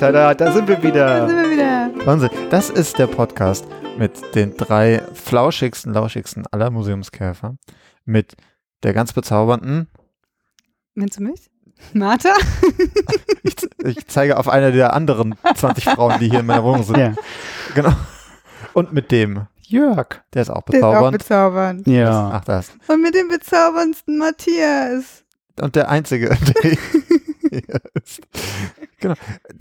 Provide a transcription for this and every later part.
Tada, da sind wir Da wieder. sind wir wieder. Wahnsinn. Das ist der Podcast mit den drei flauschigsten, lauschigsten aller Museumskäfer. Mit der ganz bezaubernden, Meinst du mich? Martha? ich, ich zeige auf eine der anderen 20 Frauen, die hier in meiner Wohnung sind. Ja. Genau. Und mit dem, Jörg. der ist auch Der ist auch bezaubernd. bezaubernd. Ja. Ach, das. Und mit dem bezauberndsten Matthias. Und der Einzige, der hier ist. Genau.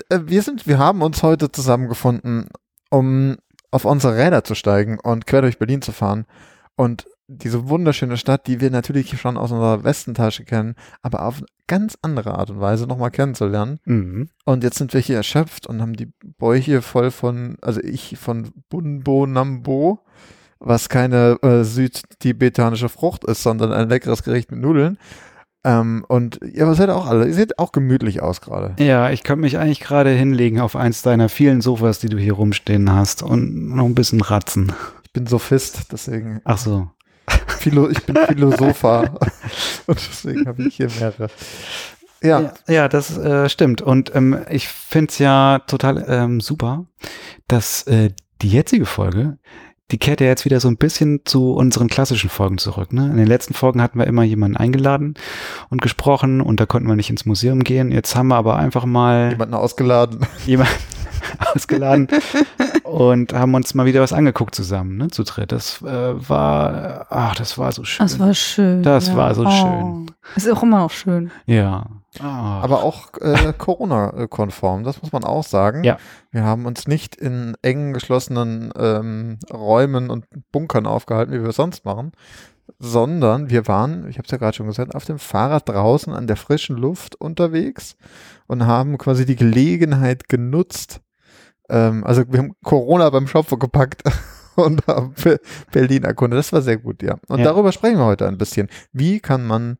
Äh, Wir sind, wir haben uns heute zusammengefunden, um auf unsere Räder zu steigen und quer durch Berlin zu fahren. Und diese wunderschöne Stadt, die wir natürlich schon aus unserer Westentasche kennen, aber auf ganz andere Art und Weise nochmal kennenzulernen. Mhm. Und jetzt sind wir hier erschöpft und haben die Bäuche voll von, also ich von Bunbo Nambo, was keine äh, südtibetanische Frucht ist, sondern ein leckeres Gericht mit Nudeln. Ähm, und ihr seid auch alle, ihr seht auch gemütlich aus gerade. Ja, ich könnte mich eigentlich gerade hinlegen auf eins deiner vielen Sofas, die du hier rumstehen hast und noch ein bisschen ratzen. Ich bin Sophist, deswegen, Ach so. Philo, ich bin Philosopher und deswegen habe ich hier mehrere. Ja, Ja, ja das äh, stimmt. Und ähm, ich finde es ja total ähm, super, dass äh, die jetzige Folge, die kehrt ja jetzt wieder so ein bisschen zu unseren klassischen Folgen zurück. Ne? In den letzten Folgen hatten wir immer jemanden eingeladen und gesprochen und da konnten wir nicht ins Museum gehen. Jetzt haben wir aber einfach mal jemanden ausgeladen. jemanden ausgeladen und haben uns mal wieder was angeguckt zusammen, ne, zu dritt. Das äh, war, ach, das war so schön. Das war schön. Das war so schön. Ist auch immer noch schön. ja. Ah. Aber auch äh, Corona-konform, das muss man auch sagen. Ja. Wir haben uns nicht in engen, geschlossenen ähm, Räumen und Bunkern aufgehalten, wie wir es sonst machen, sondern wir waren, ich habe es ja gerade schon gesagt, auf dem Fahrrad draußen an der frischen Luft unterwegs und haben quasi die Gelegenheit genutzt. Ähm, also wir haben Corona beim Schopfe gepackt. Und haben Be- Berlin erkundet. Das war sehr gut, ja. Und Ja. darüber sprechen wir heute ein bisschen. Wie kann man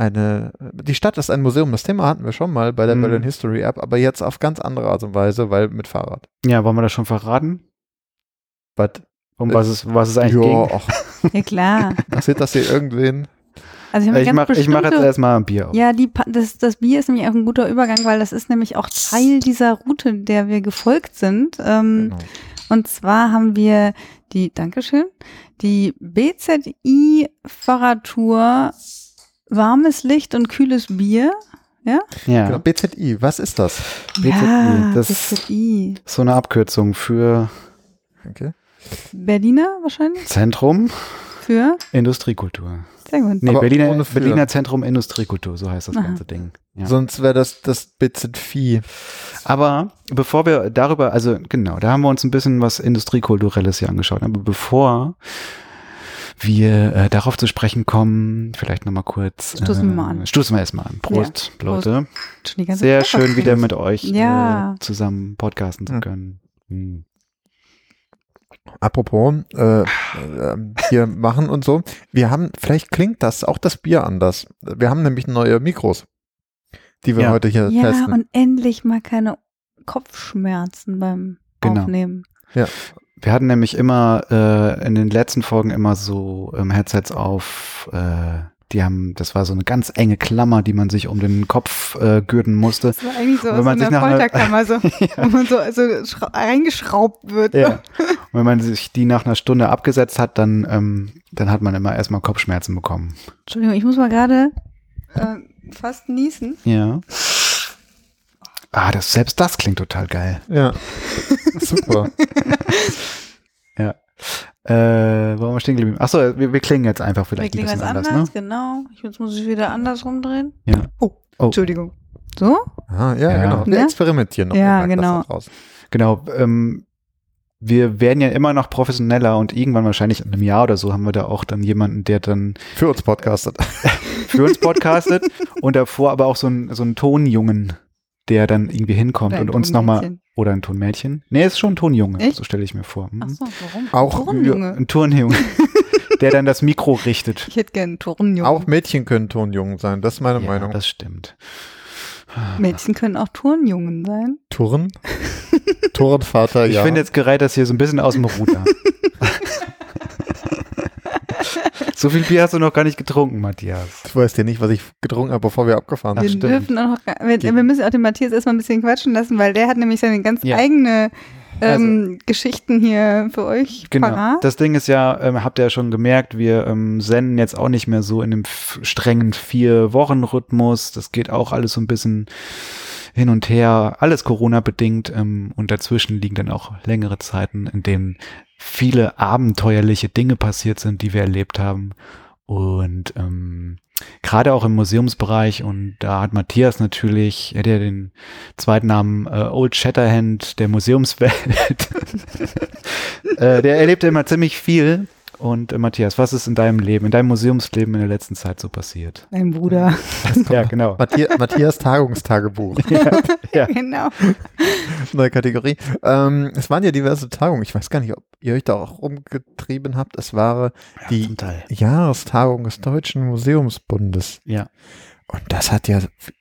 eine, die Stadt ist ein Museum. Das Thema hatten wir schon mal bei der Mhm. Berlin History App, aber jetzt auf ganz andere Art und Weise, weil mit Fahrrad. ja, wollen wir das schon verraten? But, Um was es, was es eigentlich ja, ging? ach, Ja, klar. interessiert das hier irgendwen? Also ich, habe Ich mache mach jetzt erstmal ein Bier auf. Ja, die, das, das Bier ist nämlich auch ein guter Übergang, weil das ist nämlich auch Teil dieser Route, der wir gefolgt sind. Ähm, Genau. Und zwar haben wir die, Dankeschön, die BZI Fahrradtour Warmes Licht und kühles Bier. Genau, Ja, BZI, was ist das? BZI, ja, das- BZI. so eine Abkürzung für Okay. Berliner wahrscheinlich? Zentrum Für? Industriekultur. Sehr gut. Nee, Berliner. Berliner Zentrum Industriekultur, so heißt das Aha. ganze Ding. Ja. Sonst wäre das das BZI. Aber bevor wir darüber, also genau, da haben wir uns ein bisschen was Industriekulturelles hier angeschaut. Aber bevor wir äh, darauf zu sprechen kommen, vielleicht nochmal kurz. Stoßen wir mal an. Stoßen wir erstmal an. Prost, Ja, Leute. Schon die ganze Sehr Zeit schön, wieder mit euch Ja. äh, zusammen podcasten zu können. Hm. Apropos, äh, äh, hier machen und so. Wir haben, vielleicht klingt das, auch das Bier anders. Wir haben nämlich neue Mikros, die wir Ja. heute hier Ja, testen. und endlich mal keine Kopfschmerzen beim Genau. Aufnehmen. Wir hatten nämlich immer äh, in den letzten Folgen immer so ähm, Headsets auf, äh, die haben, das war so eine ganz enge Klammer, die man sich um den Kopf äh, gürten musste. Das war eigentlich so Wenn so man nach einer- Folterkammer, so, wo man so, so schra- reingeschraubt wird. Ja. Und wenn man sich die nach einer Stunde abgesetzt hat, dann, ähm, dann hat man immer erstmal Kopfschmerzen bekommen. Entschuldigung, ich muss mal gerade äh, fast niesen. Ja. Ah, das, selbst das klingt total geil. Ja, super. Äh, wo waren wir stehen geblieben? Achso, wir, wir klingen jetzt einfach Wir vielleicht ein klingen bisschen anders, anders, ne? genau. Ich, jetzt muss ich wieder anders rumdrehen. Ja. Oh, Oh. Entschuldigung. So? Ah, ja, Ja. genau. Wir Ja? experimentieren noch. Ja, genau. Genau. Ähm, wir werden ja immer noch professioneller und irgendwann wahrscheinlich in einem Jahr oder so haben wir da auch dann jemanden, der dann Für uns podcastet. für uns podcastet und davor aber auch so ein, so ein Tonjungen, der dann irgendwie hinkommt Oder und uns nochmal oder ein Tonmädchen. Nee, ist schon ein Tonjunge, Echt? so stelle ich mir vor. Hm? Ach so, warum? Auch Turnjunge. Ein Turnjunge, der dann das Mikro richtet. Ich hätte gern einen Turnjunge. Auch Mädchen können Tonjungen sein, das ist meine Ja, Meinung. das stimmt. Mädchen können auch Turnjungen sein. Turn? Turnvater, Ich ja. finde, jetzt gerät das hier so ein bisschen aus dem Ruder. So viel Bier hast du noch gar nicht getrunken, Matthias. Du weißt ja nicht, was ich getrunken habe, bevor wir abgefahren Ach, wir sind. stimmt. dürfen auch noch, wir, wir müssen auch den Matthias erstmal ein bisschen quatschen lassen, weil der hat nämlich seine ganz Ja. eigene ähm, Geschichten hier für euch Genau. parat. Das Ding ist ja, ähm, habt ihr ja schon gemerkt, wir ähm, senden jetzt auch nicht mehr so in dem strengen Vier-Wochen-Rhythmus. Das geht auch alles so ein bisschen hin und her, alles Corona-bedingt. Ähm, und dazwischen liegen dann auch längere Zeiten, in denen viele abenteuerliche Dinge passiert sind, die wir erlebt haben. Und ähm, gerade auch im Museumsbereich und da hat Matthias natürlich, er hat ja den zweiten Namen äh, Old Shatterhand der Museumswelt. äh, der erlebt ja immer ziemlich viel. Und äh, Matthias, was ist in deinem Leben, in deinem Museumsleben in der letzten Zeit so passiert? Mein Bruder. ja, genau. Matthias, Matthias Tagungstagebuch. ja, ja. genau. Neue Kategorie. Ähm, es waren ja diverse Tagungen. Ich weiß gar nicht, ob ihr euch da auch rumgetrieben habt. Es war die zum Teil. Jahrestagung des Deutschen Museumsbundes. Ja. Und das hat ja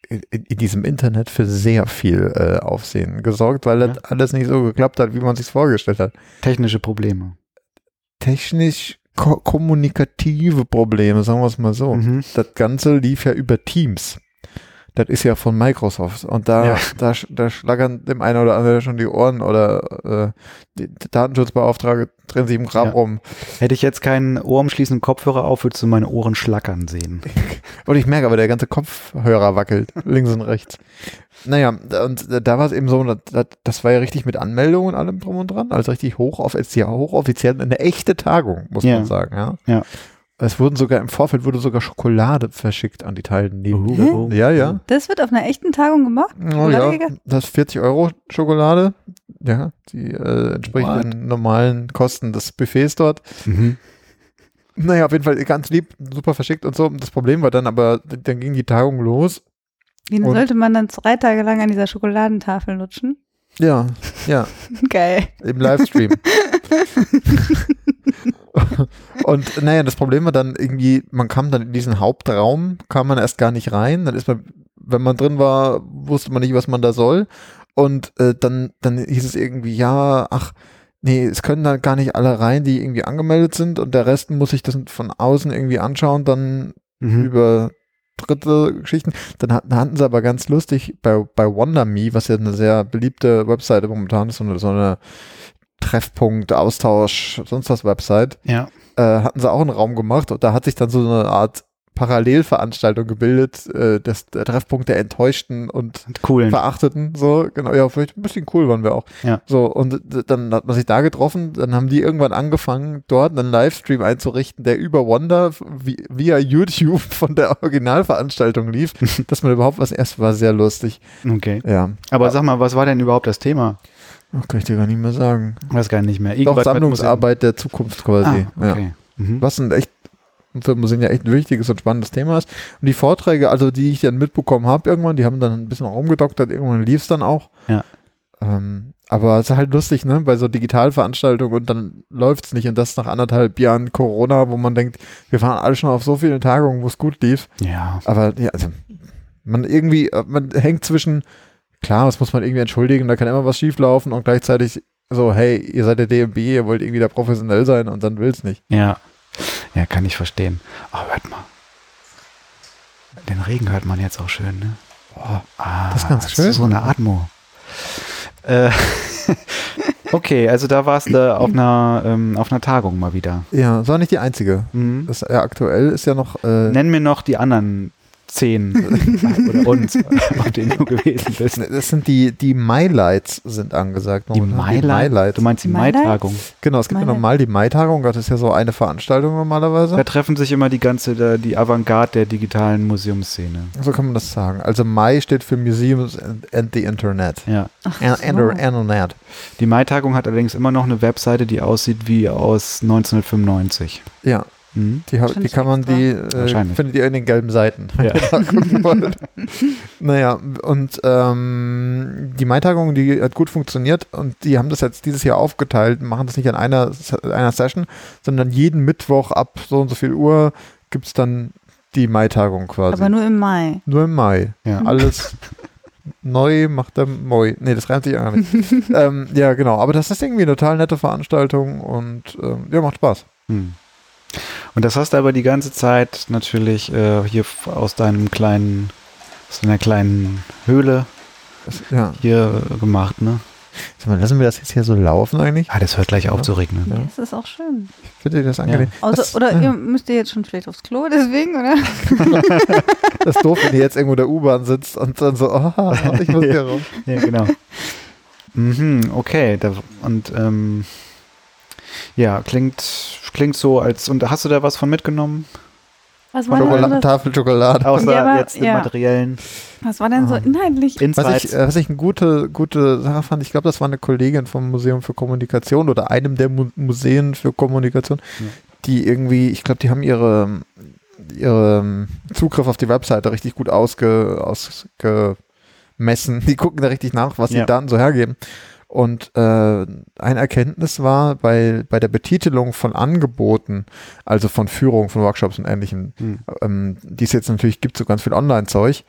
in, in diesem Internet für sehr viel äh, Aufsehen gesorgt, weil das Ja. alles nicht so geklappt hat, wie man sich vorgestellt hat. Technische Probleme. Technisch ko kommunikative Probleme, sagen wir es mal so. Mhm. Das Ganze lief ja über Teams. Das ist ja von Microsoft. Und da, Ja. da, da schlagern dem einen oder anderen schon die Ohren oder äh, die Datenschutzbeauftragte drehen sich im Grab Ja. rum. Hätte ich jetzt keinen ohrumschließenden Kopfhörer auf, würdest du meine Ohren schlackern sehen. Und ich merke aber, der ganze Kopfhörer wackelt, links und rechts. Naja, und da war es eben so, das, das war ja richtig mit Anmeldungen und allem drum und dran, also richtig hochoffiziell, hochoffiziell, eine echte Tagung, muss Ja. man sagen, ja. Ja. Es wurden sogar, im Vorfeld wurde sogar Schokolade verschickt an die Teilnehmer. Oh. Ja, ja. Das wird auf einer echten Tagung gemacht? Oh, ja, das ist 40 Euro Schokolade. Ja, die äh, entspricht What? den normalen Kosten des Buffets dort. Mhm. Naja, auf jeden Fall ganz lieb, super verschickt und so. Das Problem war dann aber, dann ging die Tagung los. Wie sollte man dann drei Tage lang an dieser Schokoladentafel lutschen? Ja, ja, Geil. im Livestream. und naja, das Problem war dann irgendwie, man kam dann in diesen Hauptraum, kam man erst gar nicht rein. Dann ist man, wenn man drin war, wusste man nicht, was man da soll. Und äh, dann, dann hieß es irgendwie, ja, ach, nee, es können da gar nicht alle rein, die irgendwie angemeldet sind und der Rest muss sich das von außen irgendwie anschauen, dann Mhm. über dritte Geschichten. Dann hatten, hatten sie aber ganz lustig bei, bei WonderMe, was ja eine sehr beliebte Webseite momentan ist, so eine, so eine Treffpunkt, Austausch, sonst was Website, Ja. äh, hatten sie auch einen Raum gemacht und da hat sich dann so eine Art Parallelveranstaltung gebildet, äh, das, der Treffpunkt der Enttäuschten und Cool. Verachteten, so, genau, ja, vielleicht ein bisschen cool waren wir auch. Ja. So, und dann hat man sich da getroffen, dann haben die irgendwann angefangen, dort einen Livestream einzurichten, der über Wonder vi- via YouTube von der Originalveranstaltung lief, dass man überhaupt was erst war, sehr lustig. Okay. Ja, Aber sag mal, was war denn überhaupt das Thema? Oh, kann ich dir gar nicht mehr sagen. Weiß gar nicht mehr. Doch, Irgendwas Sammlungsarbeit der Zukunft quasi. Ah, ja. okay. Mhm. Was ein echt für Museen ja echt ein wichtiges und spannendes Thema ist. Und die Vorträge, also die ich dann mitbekommen habe irgendwann, die haben dann ein bisschen rumgedoktert, irgendwann lief es dann auch. Ja. Ähm, aber es ist halt lustig, ne, bei so Digitalveranstaltungen und dann läuft es nicht und das nach anderthalb Jahren Corona, wo man denkt, wir waren alle schon auf so vielen Tagungen, wo es gut lief. Ja. Aber ja, also man irgendwie, äh, man hängt zwischen, klar, das muss man irgendwie entschuldigen, da kann immer was schieflaufen und gleichzeitig so, hey, ihr seid der DMB, ihr wollt irgendwie da professionell sein und dann will es nicht. Ja. Ja, kann ich verstehen. Oh, hört mal. Den Regen hört man jetzt auch schön, ne? Boah, Ah, Das ist ganz schön. So eine Atmo. Äh, okay, also da warst du auf einer, ähm, auf einer Tagung mal wieder. Ja, das war nicht die einzige. Mhm. Das ja, aktuell ist ja noch. Äh, Nenn mir noch die anderen zehn oder uns, auf denen du gewesen bist. das sind die, die Mai-Lights sind angesagt. Die? Mai-Lights. Du meinst die? Mai-Tagung? Genau, es gibt ja normal die Mai-Tagung, das ist ja so eine Veranstaltung normalerweise. Da treffen sich immer die ganze, die Avantgarde der digitalen Museumsszene. So kann man das sagen. Also Mai steht für Museums and, and the Internet. Ja. Ach, so. Inter- Internet. Die Mai-Tagung hat allerdings immer noch eine Webseite, die aussieht wie aus 1995. Ja, Mhm. die, die kann man, extra. die äh, findet ihr in den gelben Seiten. Ja. wollt. naja, und ähm, die Mai-Tagung, die hat gut funktioniert und die haben das jetzt dieses Jahr aufgeteilt, machen das nicht an einer, einer Session, sondern jeden Mittwoch ab so und so viel Uhr gibt es dann die Mai-Tagung quasi. Aber nur im Mai. Nur im Mai. Ja. Alles neu macht der Moi. Nee, das reimt sich auch nicht. ähm, ja, genau. Aber das ist irgendwie eine total nette Veranstaltung und ähm, ja, macht Spaß. Hm. Und das hast du aber die ganze Zeit natürlich äh, hier aus deinem kleinen, aus deiner kleinen Höhle ja. hier äh, gemacht, ne? Sag mal, lassen wir das jetzt hier so laufen eigentlich? Ah, das hört gleich auf zu regnen. Ja. Das ist auch schön. Findet ihr das angenehm? Außer, das, oder ja. ihr müsst ihr jetzt schon vielleicht aufs Klo deswegen, oder? das ist doof, wenn ihr jetzt irgendwo in der U-Bahn sitzt und dann so, ah, ich muss hier raus. Ja, genau. mhm, okay. Da, und ähm, ja, klingt, klingt so, als. Und hast du da was von mitgenommen? Was war, Schokolade, denn, das, Tafel Schokolade. Außer Ja, aber- jetzt den ja. materiellen was war denn so Ah. inhaltlich? Was ich, äh, was ich eine gute, gute Sache fand, ich glaube, das war eine Kollegin vom Museum für Kommunikation oder einem der Mu Museen für Kommunikation, Ja. die irgendwie, ich glaube, die haben ihre, ihre Zugriff auf die Webseite richtig gut ausge, ausgemessen. Die gucken da richtig nach, was Ja. die Daten so hergeben. Und äh, eine Erkenntnis war bei, bei der Betitelung von Angeboten, also von Führungen, von Workshops und ähnlichem, Hm. ähm, die es jetzt natürlich gibt, so ganz viel Online-Zeug,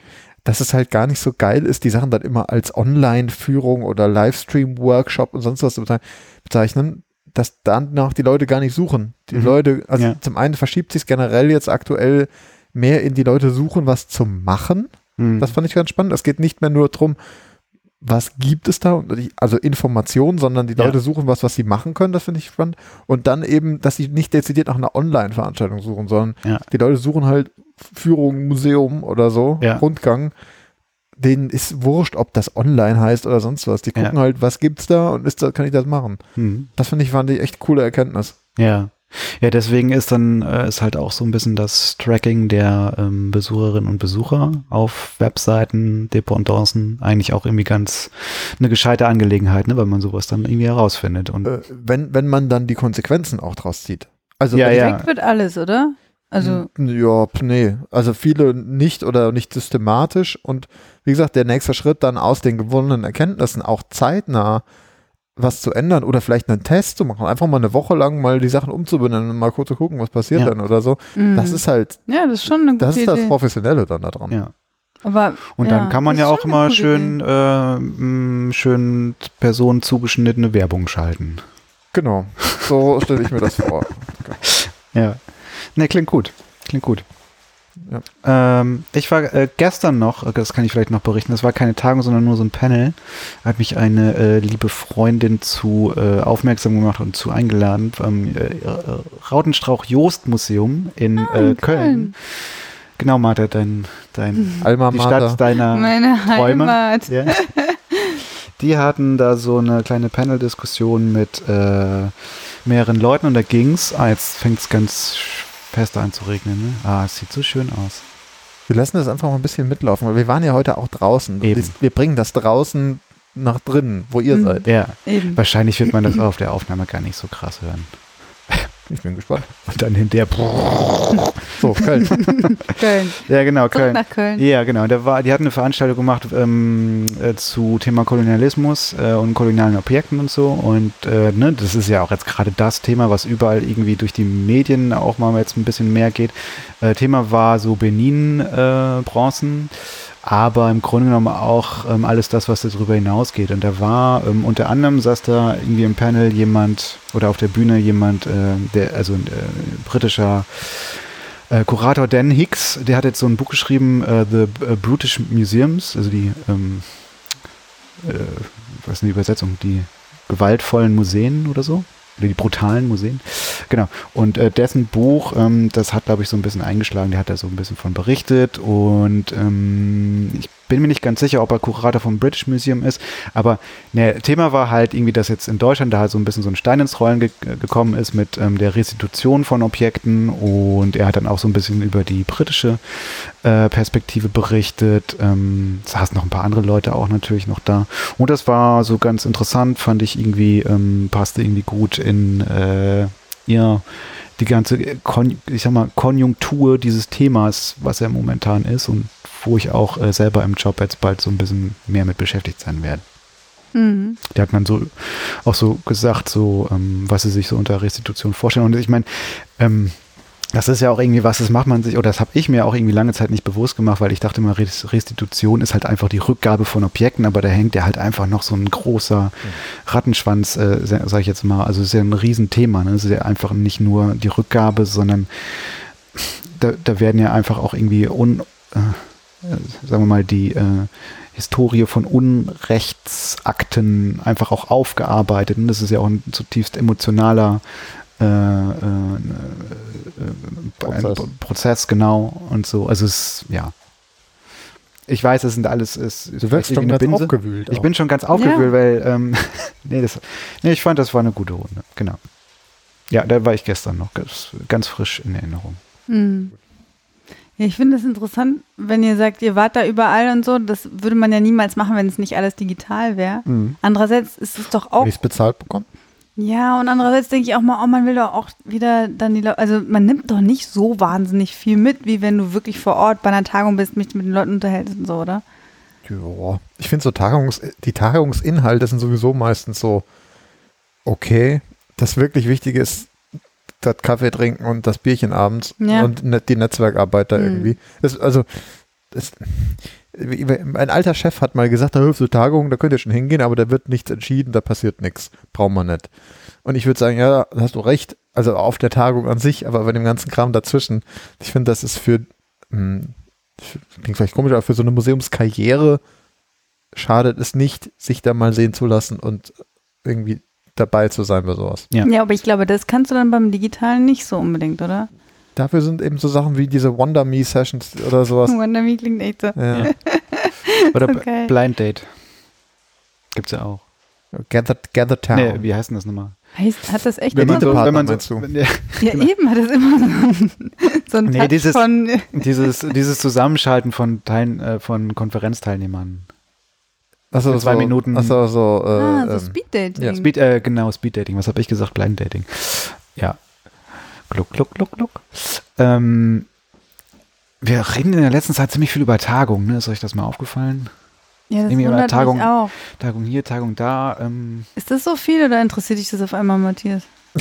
dass es halt gar nicht so geil ist, die Sachen dann immer als Online-Führung oder Livestream-Workshop und sonst was zu bezei- bezeichnen, dass dann noch die Leute gar nicht suchen. Die Mhm. Leute, also Ja. zum einen verschiebt sich generell jetzt aktuell mehr in die Leute suchen, was zu machen. Hm. Das fand ich ganz spannend. Es geht nicht mehr nur darum, was gibt es da, also Informationen, sondern die Ja. Leute suchen was, was sie machen können, das finde ich spannend. Und dann eben, dass sie nicht dezidiert nach einer Online-Veranstaltung suchen, sondern Ja. die Leute suchen halt Führung, Museum oder so, Ja. Rundgang. Denen ist wurscht, ob das online heißt oder sonst was. Die Ja. gucken halt, was gibt's da und ist da, kann ich das machen. Hm. Das finde ich, fand ich echt coole Erkenntnis. Ja. Ja, deswegen ist dann äh, ist halt auch so ein bisschen das Tracking der ähm, Besucherinnen und Besucher auf Webseiten, Dependancen eigentlich auch irgendwie ganz eine gescheite Angelegenheit, ne, weil man sowas dann irgendwie herausfindet. Und Äh, wenn, wenn man dann die Konsequenzen auch draus zieht. Also Ja, ja. Direkt wird alles, oder? Also, Ja, nee. Also viele nicht oder nicht systematisch. Und wie gesagt, der nächste Schritt dann aus den gewonnenen Erkenntnissen auch zeitnah was zu ändern oder vielleicht einen Test zu machen. Einfach mal eine Woche lang mal die Sachen umzubenennen und mal kurz zu gucken, was passiert Ja. dann oder so. mh. Das ist halt, ja, das ist schon eine gute das ist das Idee. Professionelle dann da dran. ja. Aber, Und ja, dann kann man ja auch immer schön, äh, schön Personen zugeschnittene Werbung schalten. Genau. So stelle ich mir das vor. Ja. Ne, klingt gut. Klingt gut. Ja. Ähm, ich war äh, gestern noch, äh, das kann ich vielleicht noch berichten, das war keine Tagung, sondern nur so ein Panel. Hat mich eine äh, liebe Freundin zu äh, aufmerksam gemacht und zu eingeladen am äh, äh, Rautenstrauch-Jost-Museum in, Ah, äh, Köln. Köln. Genau, Martha, dein, dein, Alma die Mater. Stadt deiner Meine Träume. Heimat. ja. Die hatten da so eine kleine Panel-Diskussion mit äh, mehreren Leuten und da ging's. Ah, jetzt fängt's ganz fest an zu regnen. Ne? Ah, es sieht so schön aus. Wir lassen das einfach mal ein bisschen mitlaufen, weil wir waren ja heute auch draußen. Eben. Wir bringen das draußen nach drinnen, wo ihr Mhm. seid. Ja, Eben. wahrscheinlich wird man das auf der Aufnahme gar nicht so krass hören. Ich bin gespannt. Und dann hinterher. So, Köln. Köln. Ja, genau, Zurück Köln. nach Köln. Ja, genau. Der war, die hatten eine Veranstaltung gemacht ähm, äh, zu Thema Kolonialismus äh, und kolonialen Objekten und so. Und äh, ne, das ist ja auch jetzt gerade das Thema, was überall irgendwie durch die Medien auch mal jetzt ein bisschen mehr geht. Äh, Thema war so Benin-Bronzen. Aber im Grunde genommen auch ähm, alles das, was darüber hinausgeht. Und da war ähm, unter anderem saß da irgendwie im Panel jemand oder auf der Bühne jemand, äh, der also ein äh, britischer äh, Kurator Dan Hicks, der hat jetzt so ein Buch geschrieben, äh, The äh, Brutish Museums, also die, ähm, äh, was ist die Übersetzung, die gewaltvollen Museen oder so? Oder die brutalen Museen. Genau. Und äh, dessen Buch, ähm, das hat, glaube ich, so ein bisschen eingeschlagen, der hat da so ein bisschen von berichtet und ähm, ich bin mir nicht ganz sicher, ob er Kurator vom British Museum ist, aber ne, Thema war halt irgendwie, dass jetzt in Deutschland da halt so ein bisschen so ein Stein ins Rollen ge gekommen ist mit ähm, der Restitution von Objekten und er hat dann auch so ein bisschen über die britische äh, Perspektive berichtet. Ähm, saßen noch ein paar andere Leute auch natürlich noch da und das war so ganz interessant, fand ich irgendwie, ähm, passte irgendwie gut in äh, ihr die ganze, ich sag mal, Konjunktur dieses Themas, was er momentan ist und wo ich auch äh, selber im Job jetzt bald so ein bisschen mehr mit beschäftigt sein werde. Mhm. Der hat man so auch so gesagt, so ähm, was sie sich so unter Restitution vorstellen. Und ich meine, ähm, Das ist ja auch irgendwie was, das macht man sich, oder das habe ich mir auch irgendwie lange Zeit nicht bewusst gemacht, weil ich dachte immer, Res- Restitution ist halt einfach die Rückgabe von Objekten, aber da hängt ja halt einfach noch so ein großer Rattenschwanz, äh, sa- sag ich jetzt mal. Also es ist ja ein Riesenthema. Ne? Es ist ja einfach nicht nur die Rückgabe, sondern da, da werden ja einfach auch irgendwie un, äh, äh, sagen wir mal, die äh, Historie von Unrechtsakten einfach auch aufgearbeitet. Und das ist ja auch ein zutiefst emotionaler äh, äh, äh, ein Prozess. Prozess, genau. Und so. Also es, ja. Ich weiß, es sind alles. Es, ist Du vielleicht schon ganz Binse. aufgewühlt. Ich auch. bin schon ganz aufgewühlt, weil ähm, nee, das, nee, ich fand, das war eine gute Runde. Genau. Ja, da war ich gestern noch ganz, ganz frisch in Erinnerung. Hm. Ja, ich finde es interessant, wenn ihr sagt, ihr wart da überall und so. Das würde man ja niemals machen, wenn es nicht alles digital wäre. Andererseits ist es doch auch Wenn ich es bezahlt bekomme. Ja, und andererseits denke ich auch mal, oh, man will doch auch wieder dann die Leute, also man nimmt doch nicht so wahnsinnig viel mit, wie wenn du wirklich vor Ort bei einer Tagung bist, mich mit den Leuten unterhältst und so, oder? Ja, ich finde so Tagungs, die Tagungsinhalte sind sowieso meistens so okay. Das wirklich Wichtige ist das Kaffee trinken und das Bierchen abends Ja. und ne- die Netzwerkarbeit da Mhm. irgendwie. Das, also das, ein alter Chef hat mal gesagt, da so Tagungen, da könnt ihr schon hingehen, aber da wird nichts entschieden, da passiert nichts. Braucht man nicht. Und ich würde sagen, ja, da hast du recht. Also auf der Tagung an sich, aber bei dem ganzen Kram dazwischen. Ich finde, das ist für, hm, für klingt vielleicht komisch, aber für so eine Museumskarriere schadet es nicht, sich da mal sehen zu lassen und irgendwie dabei zu sein bei sowas. Ja. Ja, aber ich glaube, das kannst du dann beim Digitalen nicht so unbedingt, oder? Dafür sind eben so Sachen wie diese Wonder Me Sessions oder sowas. Wonder Me klingt echt so. Ja. Oder Okay. Blind Date. Gibt's ja auch. Gather, Gather Town. Nee, wie heißt denn das nochmal? Heißt, hat das echt Wenn man immer so, wenn man so, wenn der- Ja, eben hat es immer so, so ein Nee, dieses- von, dieses, dieses Zusammenschalten von Teilen, äh, von Konferenzteilnehmern. Achso, zwei so, Minuten- Achso, so, äh, ah, so ähm, Speeddating. ja, Speed, äh, genau, Speed Dating. Was habe ich gesagt? Blind Dating. Ja. Gluck, gluck, gluck, gluck. Ähm, wir reden in der letzten Zeit ziemlich viel über Tagungen, ne? Ist euch das mal aufgefallen? ja, das wundert Tagung- mich auch. Tagung hier, Tagung da. Ähm, Ist das so viel oder interessiert dich das auf einmal, Matthias?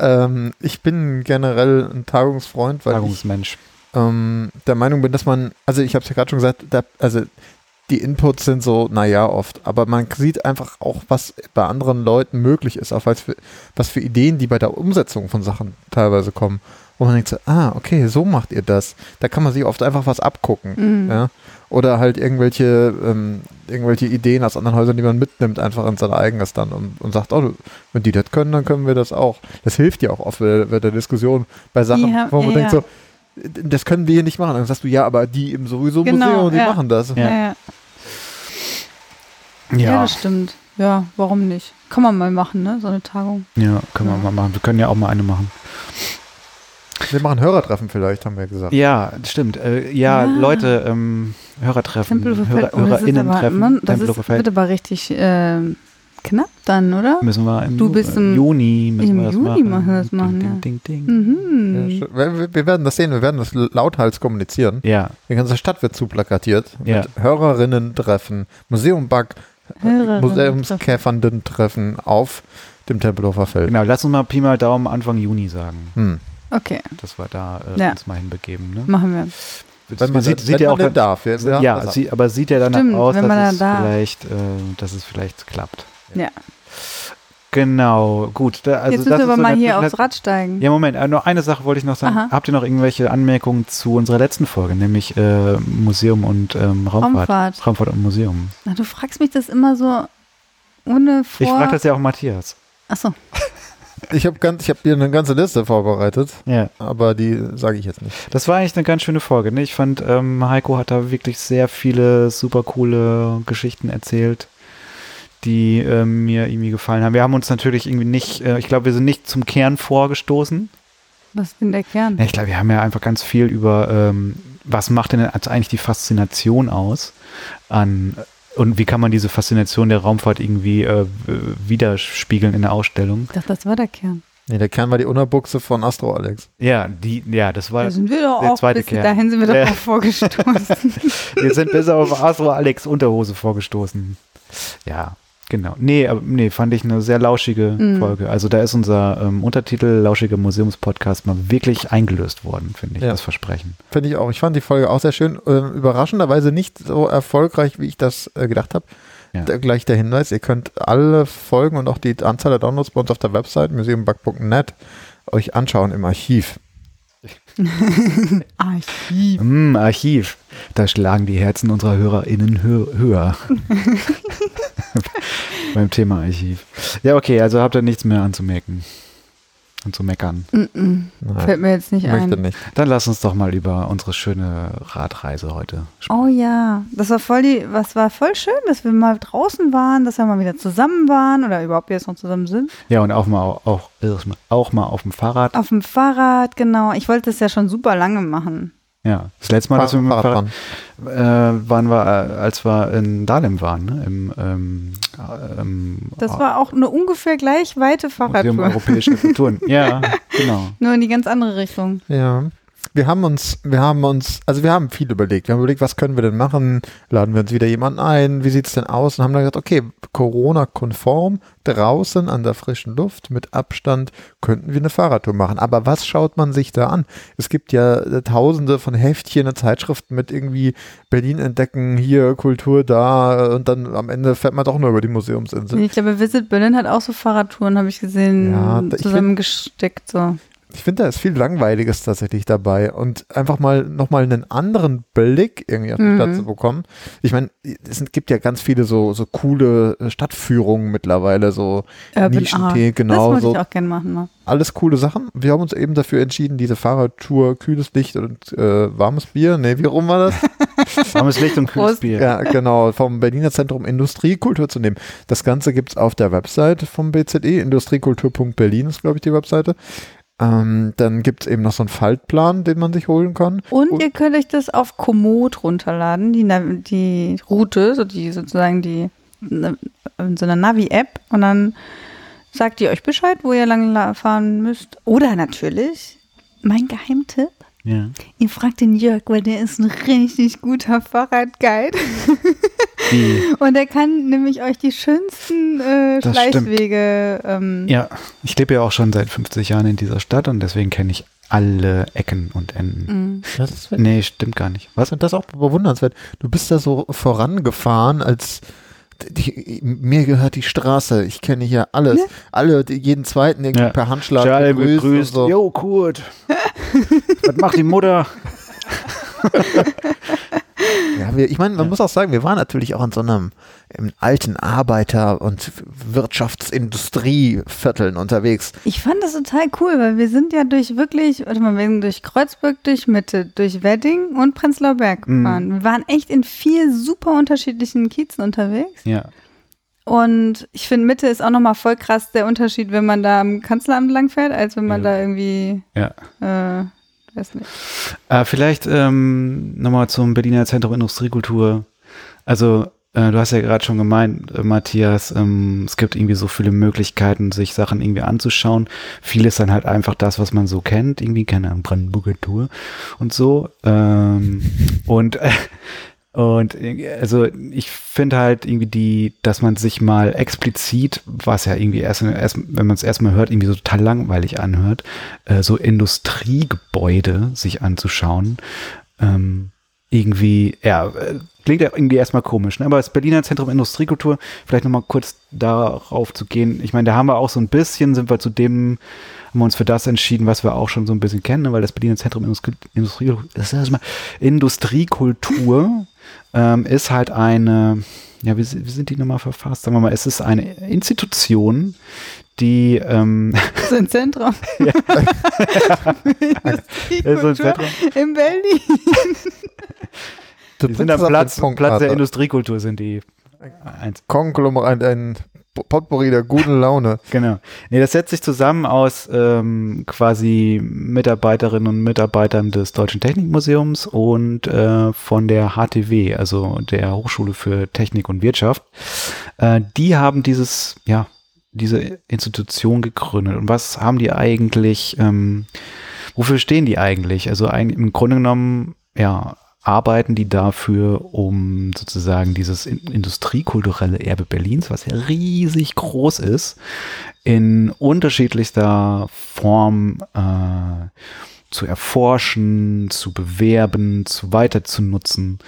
ähm, ich bin generell ein Tagungsfreund, weil ich Tagungsmensch. ähm, der Meinung bin, dass man, also ich habe es ja gerade schon gesagt, da, also die Inputs sind so, naja, oft, aber man sieht einfach auch, was bei anderen Leuten möglich ist, auch was für, was für Ideen, die bei der Umsetzung von Sachen teilweise kommen, wo man denkt so, ah, okay, so macht ihr das. Da kann man sich oft einfach was abgucken. Mhm. Ja? Oder halt irgendwelche, ähm, irgendwelche Ideen aus anderen Häusern, die man mitnimmt, einfach in sein eigenes dann und, und sagt, oh, wenn die das können, dann können wir das auch. Das hilft ja auch oft bei, bei der Diskussion bei Sachen, Ja, wo man ja, denkt so, das können wir hier nicht machen. Dann sagst du, ja, aber die im sowieso Genau, Museum, die ja. machen das. Ja. Ja, ja. ja, das stimmt. Ja, warum nicht? Kann man mal machen, ne? So eine Tagung. Ja, können wir mal machen. Wir können ja auch mal eine machen. Wir machen Hörertreffen vielleicht, haben wir gesagt. Ja, das stimmt. Äh, ja, Ja. Leute, ähm, Hörertreffen, Hörer. Oh, das ist HörerInnen-Treffen, aber, Mann, das ist, wird aber richtig ähm, knapp dann, oder? Müssen wir im, Du bist Ju- im- Juni müssen im wir das Juni machen. machen wir das machen, ding, ja. ding, ding, ding. Mhm. Ja, wir, werden das sehen, wir werden das lauthals kommunizieren. Ja, Die ganze Stadt wird zuplakatiert. Ja. Mit Hörerinnen-Treffen, Museum-Bug, Hörerinnen-Treffen. Museumskäfernden-Treffen auf dem Tempelhofer Feld. genau. Lass uns mal Pi mal Daumen Anfang Juni sagen, Hm. Okay, dass wir da äh, Ja. uns mal hinbegeben. Ne? machen wir. Wenn man, sieht, wenn sieht ja man auch darf. Ja, sie, aber sieht ja danach Stimmt, aus, wenn dass es, darf. vielleicht, äh, dass es vielleicht klappt. Ja. Genau, gut. Da, also Jetzt müssen das wir ist aber so mal hier aufs Rad steigen. Ja, Moment, äh, noch eine Sache wollte ich noch sagen. Aha. Habt ihr noch irgendwelche Anmerkungen zu unserer letzten Folge, nämlich äh, Museum und ähm, Raumfahrt? Raumfahrt. Raumfahrt und Museum. Na, du fragst mich das immer so ohne vor. Ich frage das ja auch Matthias. Achso, Ich habe ganz, ich habe hier eine ganze Liste vorbereitet, Ja. aber die sage ich jetzt nicht. Das war eigentlich eine ganz schöne Folge. Ne? Ich fand, ähm, Heiko hat da wirklich sehr viele super coole Geschichten erzählt, die ähm, mir irgendwie gefallen haben. Wir haben uns natürlich irgendwie nicht, äh, ich glaube, wir sind nicht zum Kern vorgestoßen. was ist denn der Kern? Ja, ich glaube, wir haben ja einfach ganz viel über, ähm, was macht denn also eigentlich die Faszination aus an und wie kann man diese Faszination der Raumfahrt irgendwie äh, widerspiegeln in der Ausstellung? Ich dachte, das war der Kern. Nee, der Kern war die Unterbuchse von Astro Alex. Ja, die, ja, das war. Da sind wir doch der auch zweite Kern. dahin sind wir doch auch vorgestoßen. Wir sind bis auf Astro Alex Unterhose vorgestoßen. Ja. Genau. Nee, aber, nee, fand ich eine sehr lauschige Mhm. Folge. Also da ist unser ähm, Untertitel Lauschiger Museumspodcast mal wirklich eingelöst worden, finde ich, Ja. das Versprechen. Finde ich auch. Ich fand die Folge auch sehr schön. Ähm, überraschenderweise nicht so erfolgreich, wie ich das äh, gedacht habe. Ja. Da gleich der Hinweis, ihr könnt alle Folgen und auch die Anzahl der Downloads bei uns auf der Website museumbug.net euch anschauen im Archiv. Archiv. Mm, Archiv. Da schlagen die Herzen unserer HörerInnen hö höher. Beim Thema Archiv. Ja, okay, also habt ihr nichts mehr anzumerken. Und zu meckern. Nein, Fällt mir jetzt nicht möchte ein. nicht. Dann lass uns doch mal über unsere schöne Radreise heute sprechen. Oh ja, das war voll die, was war voll schön, dass wir mal draußen waren, dass wir mal wieder zusammen waren oder überhaupt jetzt noch zusammen sind. Ja, und auch mal, auch, auch mal auf dem Fahrrad. Auf dem Fahrrad, genau. Ich wollte das ja schon super lange machen. Ja, das letzte Mal, dass wir mit dem Fahrrad, Fahrradfahren. äh, waren wir, äh, als wir in Dahlem waren, ne? Im, ähm, ähm, Das war auch eine ungefähr gleich weite Museum Fahrradtour. Europäische Kulturen. Ja, genau. Nur in die ganz andere Richtung. Ja. Wir haben uns, wir haben uns, also wir haben viel überlegt. Wir haben überlegt, was können wir denn machen? Laden wir uns wieder jemanden ein? Wie sieht es denn aus? Und haben dann gesagt, okay, Corona-konform, draußen an der frischen Luft, mit Abstand, könnten wir eine Fahrradtour machen. Aber was schaut man sich da an? Es gibt ja äh, tausende von Heftchen und Zeitschriften mit irgendwie Berlin entdecken, hier Kultur da äh, und dann am Ende fährt man doch nur über die Museumsinsel. Ich glaube, Visit Berlin hat auch so Fahrradtouren, habe ich gesehen, Ja, zusammengesteckt. So. Ich finde, da ist viel Langweiliges tatsächlich dabei und einfach mal nochmal einen anderen Blick irgendwie auf die Mhm. Stadt zu bekommen. Ich meine, es gibt ja ganz viele so, so coole äh, Stadtführungen mittlerweile, so Urban Nischentee, Art. genau, Das so ich auch gerne machen. Ne? alles coole Sachen. Wir haben uns eben dafür entschieden, diese Fahrradtour, kühles Licht und äh, warmes Bier, nee, wie rum war das? Warmes Licht und kühles Prost. Bier. ja, genau, vom Berliner Zentrum Industriekultur zu nehmen. Das Ganze gibt es auf der Website vom BZE, industriekultur.berlin ist, glaube ich, die Webseite. Ähm, dann gibt es eben noch so einen Faltplan, den man sich holen kann. Und Und- ihr könnt euch das auf Komoot runterladen, die, die Route, so die sozusagen die in so einer Navi-App und dann sagt ihr euch Bescheid, wo ihr lang la- fahren müsst. Oder natürlich, mein Geheimtipp, Ja. ihr fragt den Jörg, weil der ist ein richtig guter Fahrradguide und der kann nämlich euch die schönsten äh, Das. Schleichwege ähm, ja, ich lebe ja auch schon seit 50 Jahren in dieser Stadt und deswegen kenne ich alle Ecken und Enden. mm. Das ist, Nee, stimmt gar nicht. Was? und das ist auch bewundernswert. Du bist da so vorangefahren, als die, mir gehört die Straße. Ich kenne hier alles. Ja. Alle, die, jeden zweiten irgendwie Ja. per Handschlag Schall begrüßt. begrüßt. so. Jo, Kurt. Was macht die Mutter? Ja, wir, ich meine, man Ja. muss auch sagen, wir waren natürlich auch in so einem im alten Arbeiter- und Wirtschaftsindustrievierteln unterwegs. Ich fand das total cool, weil wir sind ja durch wirklich, warte mal, wir sind durch Kreuzberg, durch Mitte, durch Wedding und Prenzlauer Berg Mhm. gefahren. Wir waren echt in vier super unterschiedlichen Kiezen unterwegs. Ja. Und ich finde, Mitte ist auch nochmal voll krass der Unterschied, wenn man da am Kanzleramt langfährt, als wenn man Ja. da irgendwie, Ja. äh, weiß nicht. Äh, vielleicht ähm, nochmal zum Berliner Zentrum Industriekultur. Also, äh, du hast ja gerade schon gemeint, äh, Matthias, ähm, es gibt irgendwie so viele Möglichkeiten, sich Sachen irgendwie anzuschauen. Viel ist dann halt einfach das, was man so kennt, irgendwie, keine Ahnung, Brandenburger Tour und so. Ähm, und äh, und also ich finde halt irgendwie die, dass man sich mal explizit, was ja irgendwie erst, erst wenn man es erstmal hört, irgendwie so total langweilig anhört, äh, so Industriegebäude sich anzuschauen, ähm, irgendwie, ja, klingt ja irgendwie erstmal komisch, ne? aber das Berliner Zentrum Industriekultur, vielleicht nochmal kurz darauf zu gehen, ich meine, da haben wir auch so ein bisschen, sind wir zu dem, haben wir uns für das entschieden, was wir auch schon so ein bisschen kennen, ne? weil das Berliner Zentrum Industrie, Industrie, das ist erstmal Industriekultur ähm, ist halt eine, ja, wie, wie sind die nochmal verfasst? Sagen wir mal, es ist eine Institution, die ähm, So ein Zentrum. Ja, so ein Zentrum. In Berlin. Die sind am Platz, Platz der. Industriekultur sind die eins. Konglomerat, ein Potpourri der guten Laune. Genau. Nee, das setzt sich zusammen aus ähm, quasi Mitarbeiterinnen und Mitarbeitern des Deutschen Technikmuseums und äh, von der HTW, also der Hochschule für Technik und Wirtschaft. Äh, die haben dieses, ja, diese Institution gegründet. Und was haben die eigentlich, ähm, wofür stehen die eigentlich? Also eigentlich im Grunde genommen, ja, arbeiten die dafür, um sozusagen dieses in industriekulturelle Erbe Berlins, was ja riesig groß ist, in unterschiedlichster Form äh, zu erforschen, zu bewerben, zu weiter zu nutzen.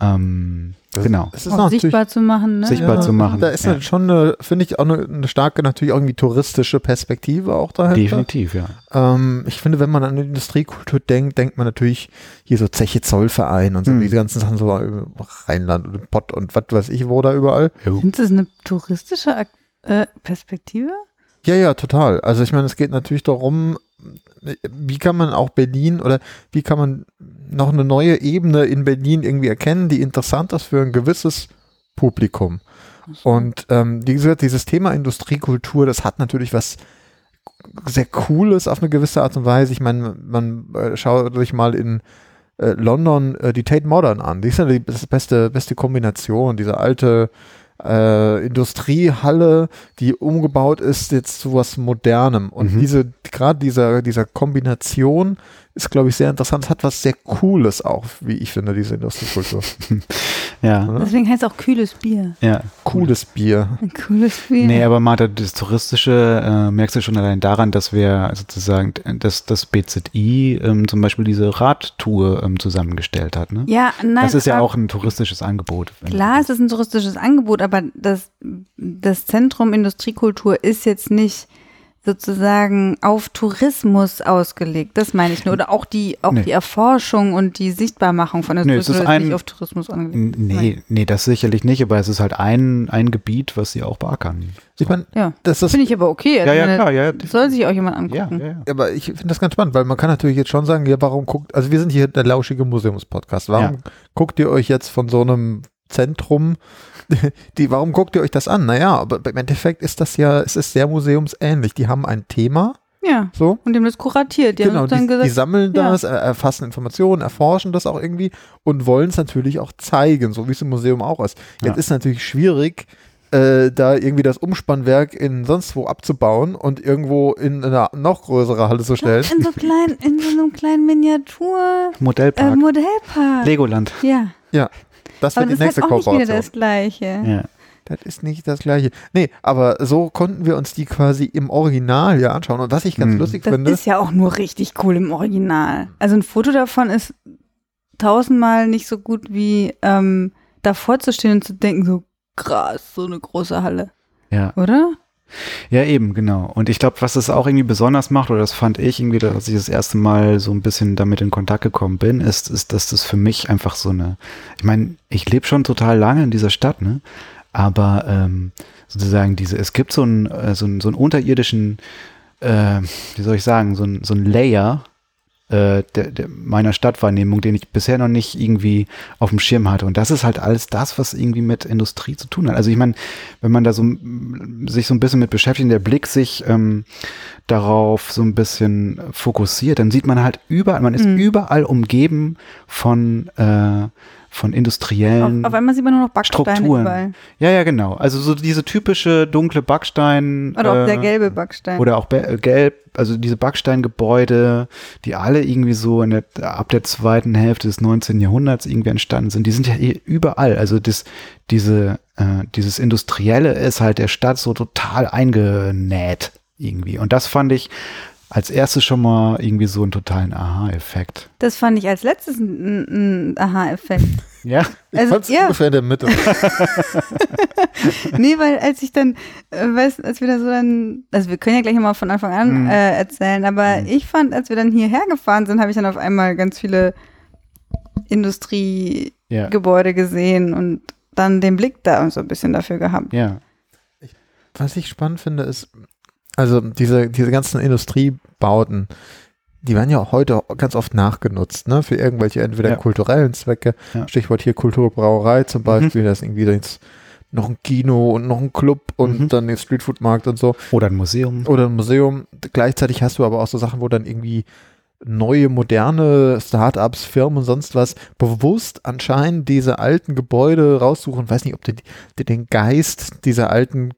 Ähm, Das- genau. Es ist Auch sichtbar zu machen, ne? Sichtbar zu machen, Da ist ja. halt schon eine, finde ich, auch eine, eine starke, natürlich irgendwie touristische Perspektive auch dahinter. Definitiv, ja. Ähm, ich finde, wenn man an Industriekultur denkt, denkt man natürlich hier so Zeche Zollverein und so Hm. diese ganzen Sachen so Rheinland und Pott und was weiß ich wo da überall. Sind das eine touristische Ak äh, Perspektive? Ja, ja, total. Also ich meine, es geht natürlich darum, wie kann man auch Berlin oder wie kann man noch eine neue Ebene in Berlin irgendwie erkennen, die interessant ist für ein gewisses Publikum. Und ähm, wie gesagt, dieses Thema Industriekultur, das hat natürlich was sehr Cooles auf eine gewisse Art und Weise. Ich meine, man äh, schaut sich mal in äh, London äh, die Tate Modern an. Die ist ja die beste, beste Kombination, diese alte äh, Industriehalle, die umgebaut ist jetzt zu was Modernem. Und Mhm. diese, gerade dieser, dieser Kombination ist, glaube ich, sehr interessant. Es hat was sehr Cooles auch, wie ich finde, diese Industriekultur. Ja. Deswegen heißt es auch kühles Bier. ja. Cooles Bier. Ein cooles Bier. Nee, aber Martha, das Touristische äh, merkst du schon allein daran, dass wir sozusagen dass das BZI ähm, zum Beispiel diese Radtour ähm, zusammengestellt hat. Ne? ja, nein. das ist ja auch ein touristisches Angebot. Klar, es ist ein touristisches Angebot, aber das, das Zentrum Industriekultur ist jetzt nicht sozusagen auf Tourismus ausgelegt. Das meine ich nur. Oder auch die, auch Nee. die Erforschung und die Sichtbarmachung von der Nee, es Tourismus ist ein- nicht auf Tourismus angelegt. Nee, nee, das sicherlich nicht, aber es ist halt ein, ein Gebiet, was sie auch beackern. Ich meine, Ja, das ist finde ich aber okay. Also Ja, ja, meine, klar, ja, ja. Soll sich auch jemand Ja, angucken. ja, ja. Aber ich finde das ganz spannend, weil man kann natürlich jetzt schon sagen, ja, warum guckt, also wir sind hier der lauschige Museumspodcast. Warum Ja. guckt ihr euch jetzt von so einem Zentrum, die, warum guckt ihr euch das an? Naja, aber im Endeffekt ist das ja, es ist sehr museumsähnlich. Die haben ein Thema, Ja. so. Und die haben das kuratiert. Die genau, die, gesagt, die sammeln ja. das, er- erfassen Informationen, erforschen das auch irgendwie und wollen es natürlich auch zeigen, so wie es im Museum auch ist. Jetzt Ja. ist natürlich schwierig, äh, da irgendwie das Umspannwerk in sonst wo abzubauen und irgendwo in eine noch größere Halle zu stellen. in so klein, in so einem kleinen Miniatur äh, Modellpark. Modellpark. Legoland. Ja. Ja, das Aber wird das die ist nächste halt auch nicht wieder Kooperation. das Gleiche. Ja. Das ist nicht das gleiche. Nee, aber so konnten wir uns die quasi im Original ja anschauen. Und was ich ganz Hm. lustig Das finde, ist ja auch nur richtig cool im Original. Also ein Foto davon ist tausendmal nicht so gut wie ähm, davor zu stehen und zu denken, so krass, so eine große Halle, ja. oder? Ja, eben, genau. Und ich glaube, was das auch irgendwie besonders macht, oder das fand ich irgendwie, dass ich das erste Mal so ein bisschen damit in Kontakt gekommen bin, ist, ist, dass das für mich einfach so eine, ich meine, ich lebe schon total lange in dieser Stadt, ne? Aber ähm, sozusagen diese, es gibt so einen, äh, so einen, so einen unterirdischen, äh, wie soll ich sagen, so ein, so ein Layer äh, der, der, meiner Stadtwahrnehmung, den ich bisher noch nicht irgendwie auf dem Schirm hatte. Und das ist halt alles das, was irgendwie mit Industrie zu tun hat. Also ich meine, wenn man da so sich so ein bisschen mit beschäftigt, der Blick sich ähm, darauf so ein bisschen fokussiert, dann sieht man halt überall, man ist Mhm. überall umgeben von, äh, von Auf, industriellen auf einmal sieht man nur noch Backsteine Strukturen. überall. Ja, ja, genau. Also so diese typische dunkle Backstein. Oder auch äh, der gelbe Backstein. Oder auch äh, gelb, also diese Backsteingebäude, die alle irgendwie so der, ab der zweiten Hälfte des 19. Jahrhunderts irgendwie entstanden sind, die sind ja eh überall. Also das, diese, äh, dieses Industrielle ist halt der Stadt so total eingenäht irgendwie. Und das fand ich als erstes schon mal irgendwie so einen totalen Aha-Effekt. das fand ich als letztes ein, ein Aha-Effekt. Ja. ich also, fand's ja. ungefähr in der Mitte. nee, weil als ich dann, äh, weißt, als wir da so dann, also wir können ja gleich mal von Anfang an Mhm. äh, erzählen, aber Mhm. ich fand, als wir dann hierher gefahren sind, habe ich dann auf einmal ganz viele Industriegebäude Ja. gesehen und dann den Blick da so ein bisschen dafür gehabt. Ja. Was ich spannend finde, ist, also diese, diese ganzen Industriebauten, die werden ja auch heute ganz oft nachgenutzt, ne, für irgendwelche entweder Ja. kulturellen Zwecke. Ja. Stichwort hier Kulturbrauerei zum Beispiel, da ist irgendwie jetzt noch ein Kino und noch ein Club und Mhm. dann den Streetfood-Markt und so. Oder ein Museum. Oder ein Museum. Gleichzeitig hast du aber auch so Sachen, wo dann irgendwie neue, moderne Startups, Firmen und sonst was bewusst anscheinend diese alten Gebäude raussuchen. Weiß nicht, ob die, die den Geist dieser alten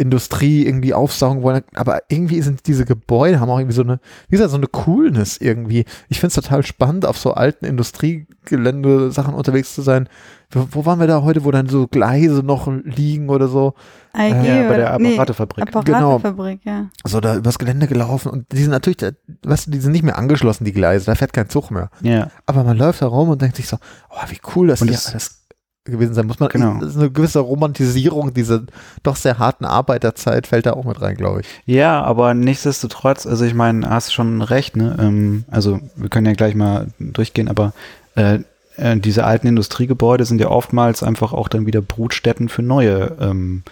Industrie irgendwie aufsaugen wollen. Aber irgendwie sind diese Gebäude, haben auch irgendwie so eine, wie gesagt, so eine Coolness irgendwie. Ich finde es total spannend, auf so alten Industriegelände Sachen unterwegs zu sein. Wo, wo waren wir da heute, wo dann so Gleise noch liegen oder so? AEG Ja, bei der oder- nee, Apparatefabrik. Apparatefabrik, ja. So da übers Gelände gelaufen und die sind natürlich, da, weißt du, die sind nicht mehr angeschlossen, die Gleise, da fährt kein Zug mehr. Ja. Aber man läuft da rum und denkt sich so, oh, wie cool das Und hier es- alles gewesen sein muss. Man, Genau. Eine gewisse Romantisierung dieser doch sehr harten Arbeiterzeit fällt da auch mit rein, glaube ich. Ja, aber nichtsdestotrotz, also ich meine, hast schon recht, ne? Ähm, also wir können ja gleich mal durchgehen, aber äh, äh, diese alten Industriegebäude sind ja oftmals einfach auch dann wieder Brutstätten für neue ähm.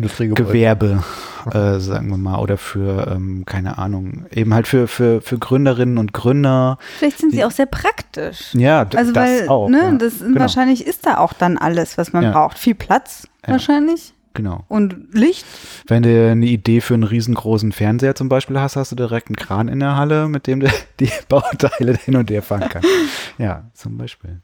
Gewerbe, äh, sagen wir mal, oder für, ähm, keine Ahnung, eben halt für, für, für Gründerinnen und Gründer. Vielleicht sind sie Die- auch sehr praktisch. Ja, Also das weil, auch. ne, ja. das Genau. wahrscheinlich ist da auch dann alles, was man Ja. braucht. Viel Platz Ja. wahrscheinlich Genau. und Licht. Wenn du eine Idee für einen riesengroßen Fernseher zum Beispiel hast, hast du direkt einen Kran in der Halle, mit dem du die Bauteile hin und her fahren kannst. ja, zum Beispiel.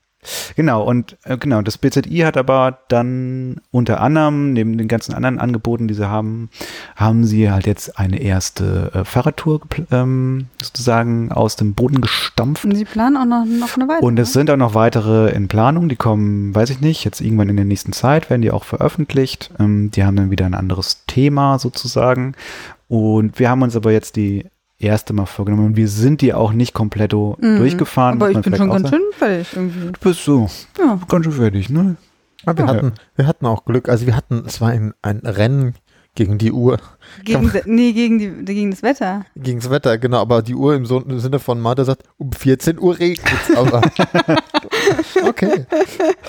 Genau, und äh, genau, das BZI hat aber dann unter anderem, neben den ganzen anderen Angeboten, die sie haben, haben sie halt jetzt eine erste äh, Fahrradtour ähm, sozusagen aus dem Boden gestampft. Und sie planen auch noch, noch eine weitere. Und es sind auch noch weitere in Planung, die kommen, weiß ich nicht, jetzt irgendwann in der nächsten Zeit werden die auch veröffentlicht. Ähm, die haben dann wieder ein anderes Thema sozusagen. Und wir haben uns aber jetzt die erste Mal vorgenommen. Und wir sind die auch nicht komplett Mhm. durchgefahren. Aber ich bin schon ganz schön fertig irgendwie. Du bist so Ja. ganz schön fertig, ne? Aber wir, Ja. hatten, wir hatten auch Glück. Also wir hatten, es war ein, ein Rennen gegen die Uhr, Gegen, nee, gegen, die, gegen das Wetter. gegen das Wetter, genau. Aber die Uhr im, so, im Sinne von Martha sagt, um 14 Uhr regnet Aber okay.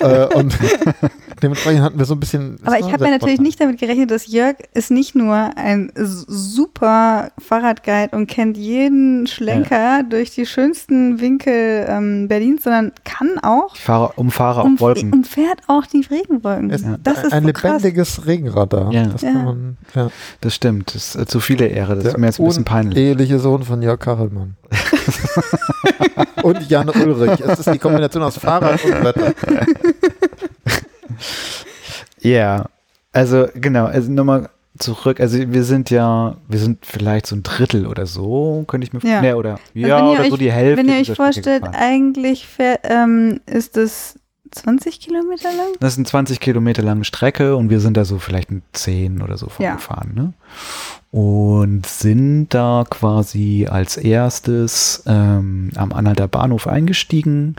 äh, und dementsprechend hatten wir so ein bisschen. Aber ich habe ja natürlich nicht damit gerechnet, dass Jörg ist nicht nur ein super Fahrradguide und kennt jeden Schlenker durch die schönsten Winkel ähm, Berlins, sondern kann auch Ich fahre, umfahre auf und, Wolken. und fährt auch die Regenwolken. Es Ja. Das ist ein so krass. lebendiges Regenradar. Ja. Das Ja. kann man. Ja. Das stimmt. Das ist äh, zu viele Ehre. Das Der ist mir jetzt ein bisschen peinlich. Eheliche Sohn von Jörg Kachelmann. und Jan Ulrich. Es ist die Kombination aus Fahrrad und Wetter. Ja, also genau, also nochmal zurück, also wir sind ja, wir sind vielleicht so ein Drittel oder so, könnte ich mir Ja. nee, oder Also ja, oder euch, so die Hälfte. Wenn ihr euch vorstellt, eigentlich ähm, ist es 20 Kilometer lang? Das ist eine 20 Kilometer lange Strecke und wir sind da so vielleicht ein 10 oder so von Ja. gefahren, ne? Und sind da quasi als erstes ähm, am Anhalter Bahnhof eingestiegen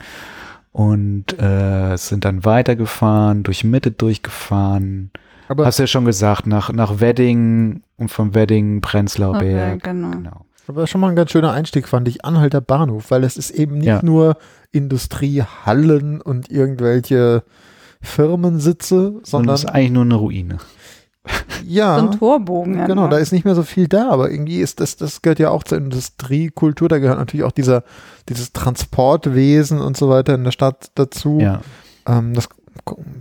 und äh, sind dann weitergefahren, durch Mitte durchgefahren. Aber, Hast du ja schon gesagt, nach, nach Wedding und vom Wedding Prenzlauer Okay, Berg. genau. Genau. aber schon mal ein ganz schöner Einstieg, fand ich. Anhalter Bahnhof, weil es ist eben nicht Ja. nur Industriehallen und irgendwelche Firmensitze, Und sondern das ist eigentlich nur eine Ruine. Ja. So ein Torbogen. Ja, Genau, da ist nicht mehr so viel da, aber irgendwie ist das, das gehört ja auch zur Industriekultur, da gehört natürlich auch dieser, dieses Transportwesen und so weiter in der Stadt dazu. Ja. Ähm, das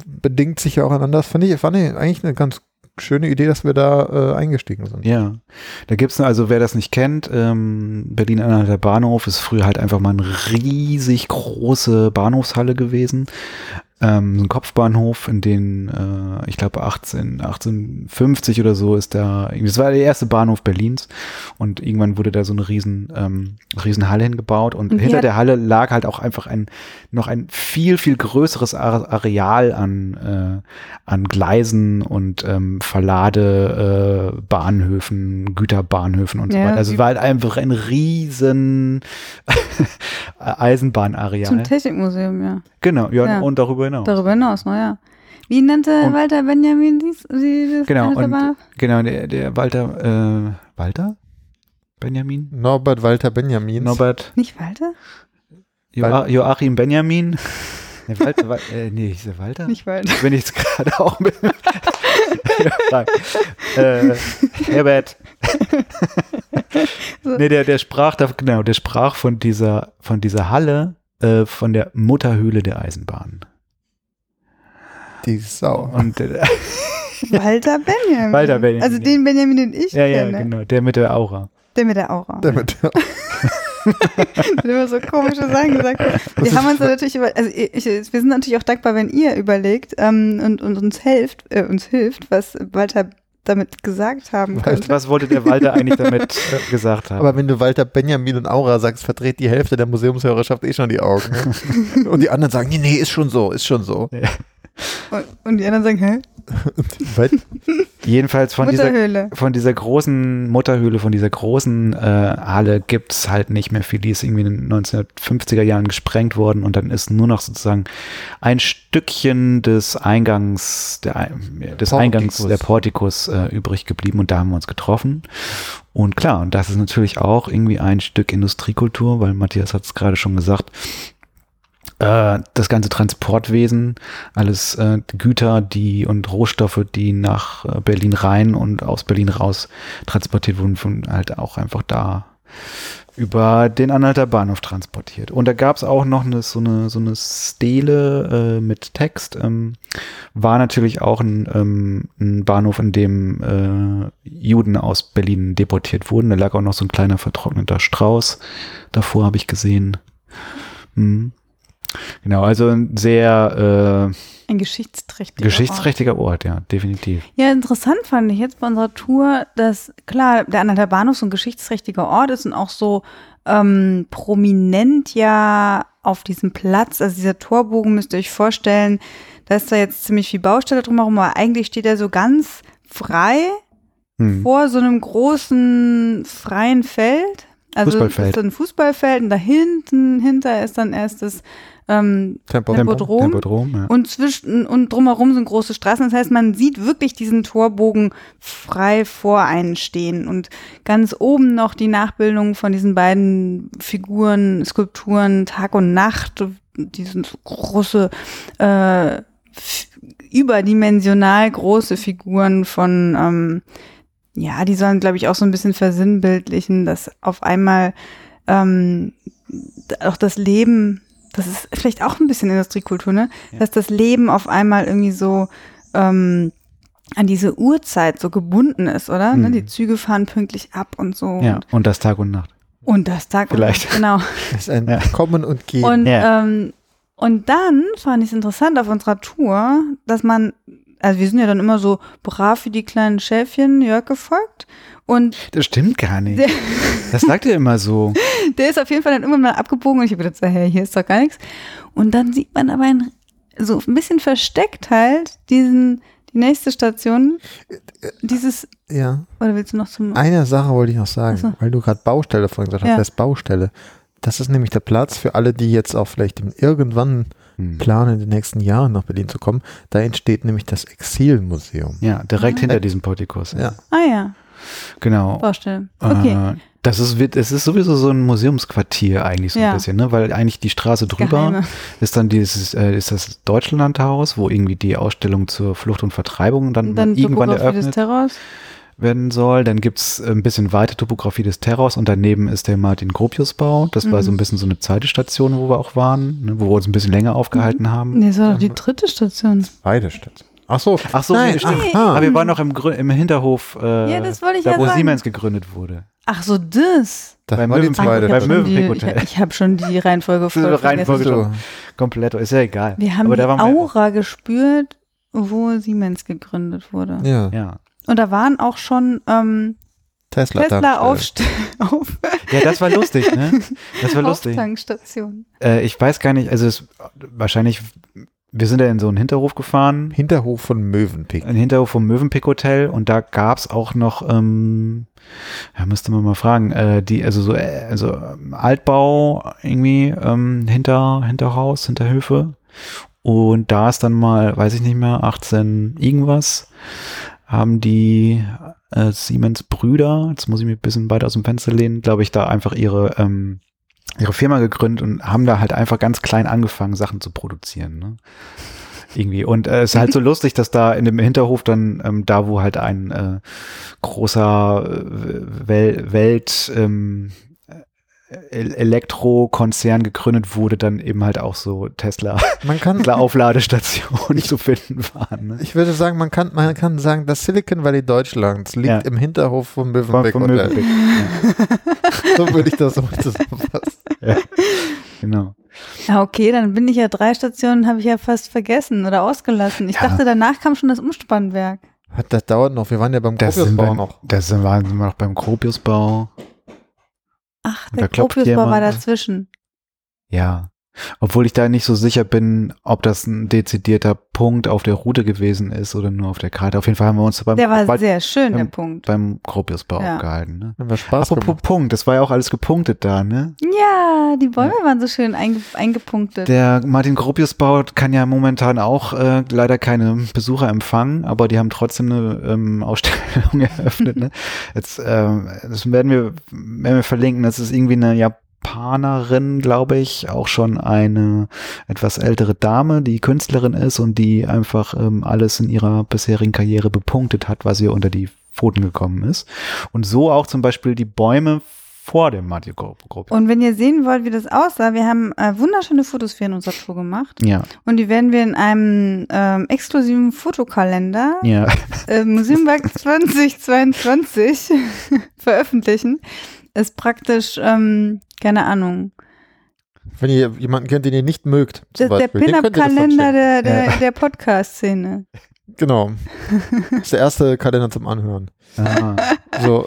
bedingt sich ja auch aneinander. Das fand ich, fand ich eigentlich eine ganz schöne Idee, dass wir da äh, eingestiegen sind. Ja, da gibt's also wer das nicht kennt, ähm, Berlin-Anhalter Bahnhof ist früher halt einfach mal eine riesig große Bahnhofshalle gewesen. Ähm, so ein Kopfbahnhof, in den, äh, ich glaube 18, 1850 oder so ist da, das war der erste Bahnhof Berlins und irgendwann wurde da so eine riesen, ähm, riesen Halle hingebaut und, Und wie hinter der Halle lag halt auch einfach ein, noch ein viel, viel größeres Are- Areal an, äh, an Gleisen und ähm, Verlade, äh, Bahnhöfen, Güterbahnhöfen und so Ja, weiter. Also war halt einfach ein riesen Eisenbahnareal. Zum Technikmuseum, ja. Genau, ja, Ja. und darüber hinaus. Darüber hinaus, naja. Wie nannte Und- Walter Benjamin dies? Die, das Genau, und genau, der, der Walter, äh, Walter? Benjamin? Norbert Walter Benjamin. Norbert? Nicht Walter? Joa Joachim Benjamin? Nee, Walter, Wal äh, nee, ist der Walter? Nicht Walter. Bin ich jetzt gerade auch mit. Äh, Herbert. So. nee, der, der sprach da, genau, der sprach von dieser, von dieser Halle, äh, von der Mutterhöhle der Eisenbahn. Die Sau. Und äh, Walter Benjamin. Walter Benjamin. Also den Benjamin, den ich ja, ja, kenne. genau, der mit der Aura. Der mit der Aura. Damit, hat immer so komische Sachen gesagt. Wir haben uns natürlich über, also ich, wir sind natürlich auch dankbar, wenn ihr überlegt ähm, und, und uns helft, äh, uns hilft, was Walter damit gesagt haben könnte. Was wollte der Walter eigentlich damit äh, gesagt haben? Aber wenn du Walter Benjamin und Aura sagst, verdreht die Hälfte der Museumshörerschaft eh schon die Augen. Ne? und die anderen sagen, nee, nee, ist schon so, ist schon so. Und, und die anderen sagen, hä? Jedenfalls von dieser, von dieser großen Mutterhöhle, von dieser großen äh, Halle gibt's halt nicht mehr viel. Die ist irgendwie in den 1950er Jahren gesprengt worden und dann ist nur noch sozusagen ein Stückchen des Eingangs, der, des Portikus. Eingangs der Portikus äh, übrig geblieben und da haben wir uns getroffen. Und klar, und das ist natürlich auch irgendwie ein Stück Industriekultur, weil Matthias hat es gerade schon gesagt, äh, das ganze Transportwesen, alles äh, Güter, die und Rohstoffe, die nach äh, Berlin rein und aus Berlin raus transportiert wurden, von halt auch einfach da über den Anhalter Bahnhof transportiert. Und da gab es auch noch eine, so eine so eine Stele äh, mit Text. Ähm, war natürlich auch ein, ähm, ein Bahnhof, in dem äh, Juden aus Berlin deportiert wurden. Da lag auch noch so ein kleiner vertrockneter Strauß. Davor habe ich gesehen. Hm. Genau, also ein sehr äh, Ein geschichtsträchtiger geschichtsträchtiger Ort, ja, definitiv. Ort. Ja, interessant fand ich jetzt bei unserer Tour, dass klar, der Anhalter Bahnhof so ein geschichtsträchtiger Ort ist und auch so ähm, prominent ja auf diesem Platz, also dieser Torbogen müsst ihr euch vorstellen, da ist da jetzt ziemlich viel Baustelle drumherum, aber eigentlich steht er so ganz frei Hm. vor so einem großen freien Feld. Also Fußballfeld. ist ein Fußballfeld und da hinten, hinter ist dann erst das ähm, Tempo. Tempodrom. Tempodrom, ja. Und zwischen und drumherum sind große Straßen. Das heißt, man sieht wirklich diesen Torbogen frei vor einen stehen. Und ganz oben noch die Nachbildung von diesen beiden Figuren, Skulpturen Tag und Nacht. Die sind so große, äh, überdimensional große Figuren von, ähm, ja, die sollen, glaube ich, auch so ein bisschen versinnbildlichen, dass auf einmal ähm, auch das Leben, das ist vielleicht auch ein bisschen Industriekultur, ne? Ja. Dass das Leben auf einmal irgendwie so ähm, an diese Uhrzeit so gebunden ist, oder? Ne? Mhm. Die Züge fahren pünktlich ab und so. ja, Und, und das Tag und Nacht. und das Tag und Vielleicht. Nacht, genau. Das ist ein Ja. Kommen und Gehen. Und, Ja. ähm, und dann fand ich es interessant auf unserer Tour, dass man, also wir sind ja dann immer so brav wie die kleinen Schäfchen Jörg gefolgt. Und Das stimmt gar nicht. Das sagt ihr immer so. der ist auf jeden Fall dann irgendwann mal abgebogen und ich habe gedacht, hey, hier ist doch gar nichts. Und dann sieht man aber ein, so ein bisschen versteckt halt diesen, die nächste Station, dieses, ja. oder willst du noch zum, Eine Sache wollte ich noch sagen, so. weil du gerade Baustelle vorhin gesagt hast, Ja. das Baustelle. Das ist nämlich der Platz für alle, die jetzt auch vielleicht irgendwann Hm. planen, in den nächsten Jahren nach Berlin zu kommen. Da entsteht nämlich das Exilmuseum. Ja, direkt Ah. hinter diesem Portikus. Ja. ah ja, Genau. Baustelle. Okay. Äh, das ist, es ist sowieso so ein Museumsquartier eigentlich so ein Ja. bisschen, ne? weil eigentlich die Straße drüber Geheime. ist dann dieses, äh, ist das Deutschlandhaus, wo irgendwie die Ausstellung zur Flucht und Vertreibung dann, Und dann irgendwann eröffnet Terrors. Werden soll. Dann gibt's ein bisschen weiter Topografie des Terrors und daneben ist der Martin-Gropius-Bau. Das war Mhm. so ein bisschen so eine zweite Station, wo wir auch waren, ne? wo wir uns ein bisschen länger aufgehalten haben. Nee, das war doch die dritte Station. Beide Städte. Ach so. Ach so, Nein, nee, stimmt. aha. Aber wir waren noch im, Grün, im Hinterhof, äh, Ja, das wollte ich da ja wo sagen. Siemens gegründet wurde. Ach so, das. Das Beim war die Möwenpick- zweite. ich habe schon, die- Möwenpick Hotel. ich, ich hab schon die Reihenfolge voll Reihenfolge. So. Komplett, ist ja egal. Wir haben Aber die. Aura gespürt, wo Siemens gegründet wurde. Ja. Ja. Und da waren auch schon ähm, Tesla. Tesla auf, auf, ja, das war lustig, ne? Das war lustig. Äh, ich weiß gar nicht, also es, wahrscheinlich, wir sind ja in so einen Hinterhof gefahren, Hinterhof von Mövenpick. ein Hinterhof vom Mövenpick Hotel und da gab's auch noch, ähm, ja, müsste man mal fragen, äh, die, also so, äh, also ähm, Altbau irgendwie, ähm, hinter, Hinterhaus, Hinterhöfe. Und da ist dann mal, weiß ich nicht mehr, 18 irgendwas, haben die äh, Siemens Brüder, jetzt muss ich mich ein bisschen weiter aus dem Fenster lehnen, glaube ich, da einfach ihre, ähm, ihre Firma gegründet und haben da halt einfach ganz klein angefangen, Sachen zu produzieren. Ne? Irgendwie. Und äh, es ist halt so lustig, dass da in dem Hinterhof dann, ähm, da wo halt ein äh, großer äh, Wel Welt ähm, Elektrokonzern gegründet wurde, dann eben halt auch so Tesla Man kann, Tesla Aufladestationen zu finden waren. Ne? ich würde sagen, man kann, man kann sagen, das Silicon Valley Deutschlands liegt Ja. im Hinterhof Vom, Mövenpick vom Hotel. Möbelpick. So würde ich das so zusammenfassen. Ja. Genau. Ja, okay, dann bin ich ja drei Stationen, habe ich ja fast vergessen oder ausgelassen. Ich Ja. dachte, danach kam schon das Umspannwerk. Das dauert noch. Wir waren ja beim Gropiusbau wir noch. Das sind wir, sind wir noch beim Gropiusbau. Ach, der Gropiusbau war dazwischen. Ja. Obwohl ich da nicht so sicher bin, ob das ein dezidierter Punkt auf der Route gewesen ist oder nur auf der Karte. Auf jeden Fall haben wir uns beim, Der war bei, sehr schön, der beim- Punkt. beim Gropiusbau Ja. aufgehalten. Ne? Haben wir Spaß Apropos gemacht. Punkt, das war ja auch alles gepunktet da, ne? Ja, die Bäume waren so schön einge eingepunktet. Der Martin Gropiusbau kann ja momentan auch äh, leider keine Besucher empfangen, aber die haben trotzdem eine ähm, Ausstellung eröffnet. Ne? Jetzt, ähm, das werden wir, werden wir verlinken. Das ist irgendwie eine Japanerin, glaube ich, auch schon eine etwas ältere Dame, die Künstlerin ist und die einfach ähm, alles in ihrer bisherigen Karriere bepunktet hat, was ihr unter die Pfoten gekommen ist. Und so auch zum Beispiel die Bäume vor dem Martin Gropiusbau. Und wenn ihr sehen wollt, wie das aussah, wir haben äh, wunderschöne Fotos für in unserer Tour gemacht. Ja, Und die werden wir in einem ähm, exklusiven Fotokalender ja. äh, Museumwerk 2022 veröffentlichen. Ist praktisch, ähm, keine Ahnung, Wenn ihr jemanden kennt, den ihr nicht mögt, zum der, der Pin-Up-Kalender der, der, Ja. der Podcast-Szene. Genau. Das ist der erste Kalender zum Anhören. Ah, So,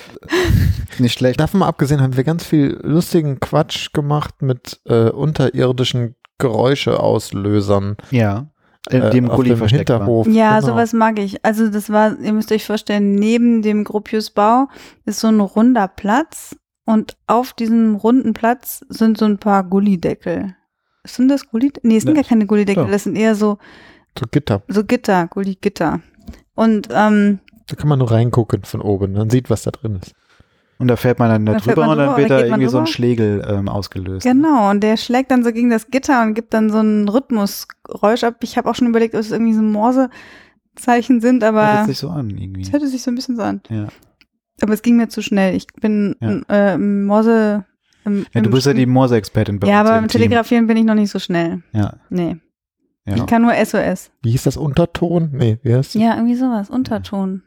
nicht schlecht. davon mal abgesehen haben wir ganz viel lustigen Quatsch gemacht mit äh, unterirdischen Geräuscheauslösern. Ja. In äh, dem Gully dem versteckt war. Hinterhof. Ja, Genau. sowas mag ich. Also das war, ihr müsst euch vorstellen, neben dem Gropiusbau ist so ein runder Platz und auf diesem runden Platz sind so ein paar Gullideckel. Sind das Gullideckel? Nee, es sind Ja. gar keine Gullideckel, Ja. das sind eher so, So Gitter. so Gitter, Gulli-Gitter. Und ähm, Da kann man nur reingucken von oben. Man sieht, was da drin ist. Und da fährt man dann da Da fährt drüber man und dann wird da irgendwie so ein drüber. Schlegel ähm, ausgelöst. genau, und der schlägt dann so gegen das Gitter und gibt dann so ein Rhythmusgeräusch ab. Ich habe auch schon überlegt, ob es irgendwie so Morsezeichen sind, Hört aber jetzt sich so an irgendwie. es hörte sich so ein bisschen so an. Ja. Aber es ging mir zu schnell. Ich bin Ja. äh, im Morse. Im, ja, du im bist ja die Morse-Expertin bei Ja, uns aber im. Telegrafieren bin ich noch nicht so schnell. Ja, Nee. ja. Ich kann nur SOS. Wie hieß das? Unterton? Nee, wie heißt Ja, irgendwie sowas. Unterton.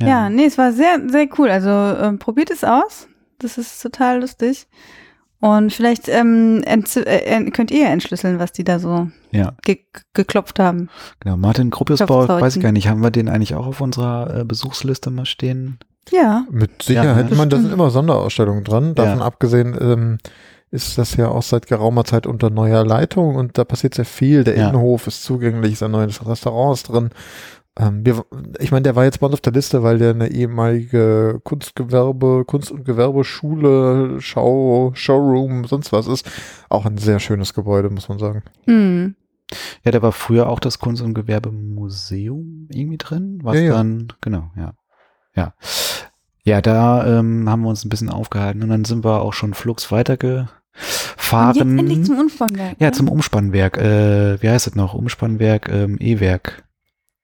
Ja, ja. nee, es war sehr, sehr cool. Also ähm, probiert es aus. Das ist total lustig. Und vielleicht ähm, äh, könnt ihr entschlüsseln, was die da so ja, ge geklopft haben. genau. Martin Gruppiusbau, Klopfzeichen. weiß ich gar nicht, haben wir den eigentlich auch auf unserer äh, Besuchsliste mal stehen? Ja. Mit Sicherheit. Ja, ich meine, da sind immer Sonderausstellungen dran. Davon Ja. abgesehen ähm, ist das ja auch seit geraumer Zeit unter neuer Leitung und da passiert sehr viel. Der Ja. Innenhof ist zugänglich, sein neues Restaurant ist drin. Ähm, wir, ich meine, der war jetzt bei uns auf der Liste, weil der eine ehemalige Kunstgewerbe, Kunst- und Gewerbeschule, Schau, Showroom, sonst was ist. Auch ein sehr schönes Gebäude, muss man sagen. Hm. Ja, da war früher auch das Kunst- und Gewerbemuseum irgendwie drin. Was Ja, ja. dann, genau, ja. Ja. Ja, da ähm, haben wir uns ein bisschen aufgehalten und dann sind wir auch schon flugs Und jetzt weitergefahren. endlich zum Umspannwerk. Ja, ne? zum Umspannwerk. Äh, wie heißt es noch? Umspannwerk, ähm, E-Werk.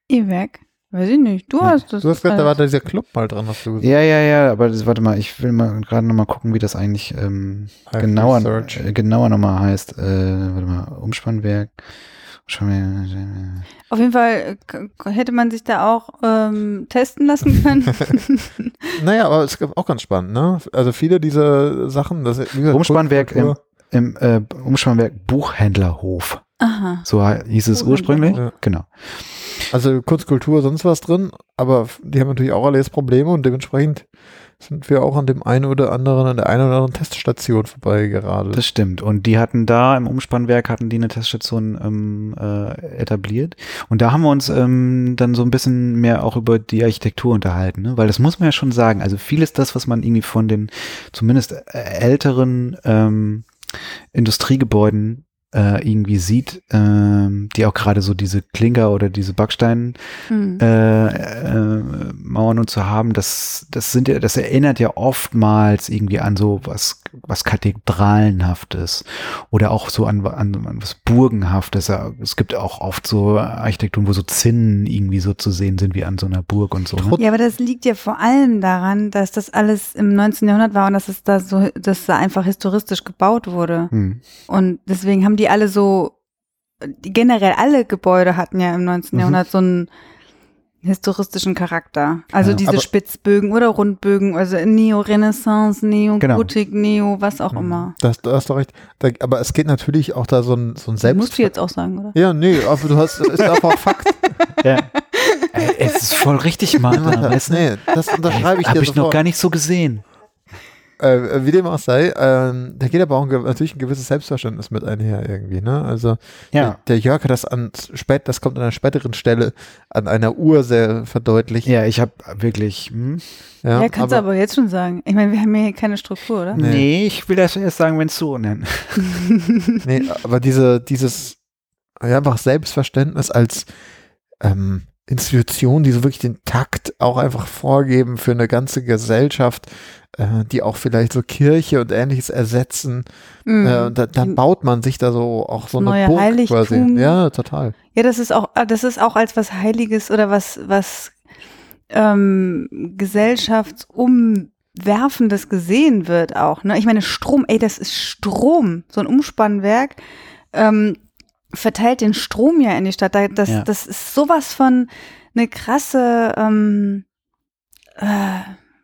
E-Werk. Weiß ich nicht. Du hast das. Du hast gesagt, da war dieser Club mal dran, hast du gesagt. Ja, ja, ja, aber das, warte mal, ich will mal gerade nochmal gucken, wie das eigentlich ähm, genauer, äh, genauer nochmal heißt. Äh, warte mal, Umspannwerk. Umspannwerk. Auf jeden Fall äh, hätte man sich da auch ähm, testen lassen können. Naja, aber es ist auch ganz spannend, ne? Also viele dieser Sachen, das wie gesagt, Umspannwerk Kunstkultur- Im äh, Umspannwerk Buchhändlerhof. Aha. So hieß es ursprünglich. Ja. Genau. Also Kunstkultur, sonst was drin, aber die haben natürlich auch alles Probleme und dementsprechend sind wir auch an dem einen oder anderen, an der einen oder anderen Teststation vorbeigeradelt. Das stimmt. Und die hatten da im Umspannwerk hatten die eine Teststation ähm, äh, etabliert. Und da haben wir uns ähm, dann so ein bisschen mehr auch über die Architektur unterhalten, ne? weil das muss man ja schon sagen. Also vieles das, was man irgendwie von den zumindest äh, älteren ähm, Industriegebäuden äh, irgendwie sieht, ähm, die auch gerade so diese Klinker oder diese Backstein Hm. äh, äh, und zu haben, das, das sind ja, das erinnert ja oftmals irgendwie an so was, was Kathedralenhaftes oder auch so an, an, an was Burgenhaftes. Ja, Es gibt auch oft so Architekturen, wo so Zinnen irgendwie so zu sehen sind wie an so einer Burg und so. Ne? Ja, aber das liegt ja vor allem daran, dass das alles im 19. Jahrhundert war und dass es da so, dass da einfach historistisch gebaut wurde. Hm. Und deswegen haben die alle so, die generell alle Gebäude hatten ja im 19. Mhm. Jahrhundert so einen historistischen Charakter. Also Ja, diese Spitzbögen oder Rundbögen, also Neo-Renaissance, Neo-Gotik, Neo, was auch immer. Das, da hast du recht. Da, aber es geht natürlich auch da so ein, so ein Das Selbst... musst du jetzt auch sagen, oder? Ja, nee, aber du hast, ist einfach Fakt. Ja. Ey, es ist voll richtig, Mann. Weißt du? nee, das unterschreibe ich Habe dir ich noch sofort. gar nicht so gesehen. Äh, wie dem auch sei, ähm, da geht aber auch ein, natürlich ein gewisses Selbstverständnis mit einher irgendwie, ne? Also Ja. der, der Jörg hat das an spät, das kommt an einer späteren Stelle an einer Uhr sehr verdeutlicht. Ja, ich habe wirklich. Hm? Ja, Ja, kannst du aber jetzt schon sagen. Ich meine, wir haben hier keine Struktur, oder? Nee. Nee. ich will das erst sagen, wenn es so nennt. Nee, aber diese, dieses ja, einfach Selbstverständnis als ähm, Institution, die so wirklich den Takt auch einfach vorgeben für eine ganze Gesellschaft, äh, die auch vielleicht so Kirche und ähnliches ersetzen. Mhm. Äh, und da, dann baut man sich da so auch so eine Neue Burg Heiligtum. quasi. Ja, total. Ja, das ist auch, das ist auch als was Heiliges oder was, was ähm, gesellschaftsumwerfendes gesehen wird auch. Ne? Ich meine, Strom, ey, das ist Strom, so ein Umspannwerk. Ähm, verteilt den Strom ja in die Stadt. Da- Das, Ja. das ist sowas von eine krasse, ähm, äh,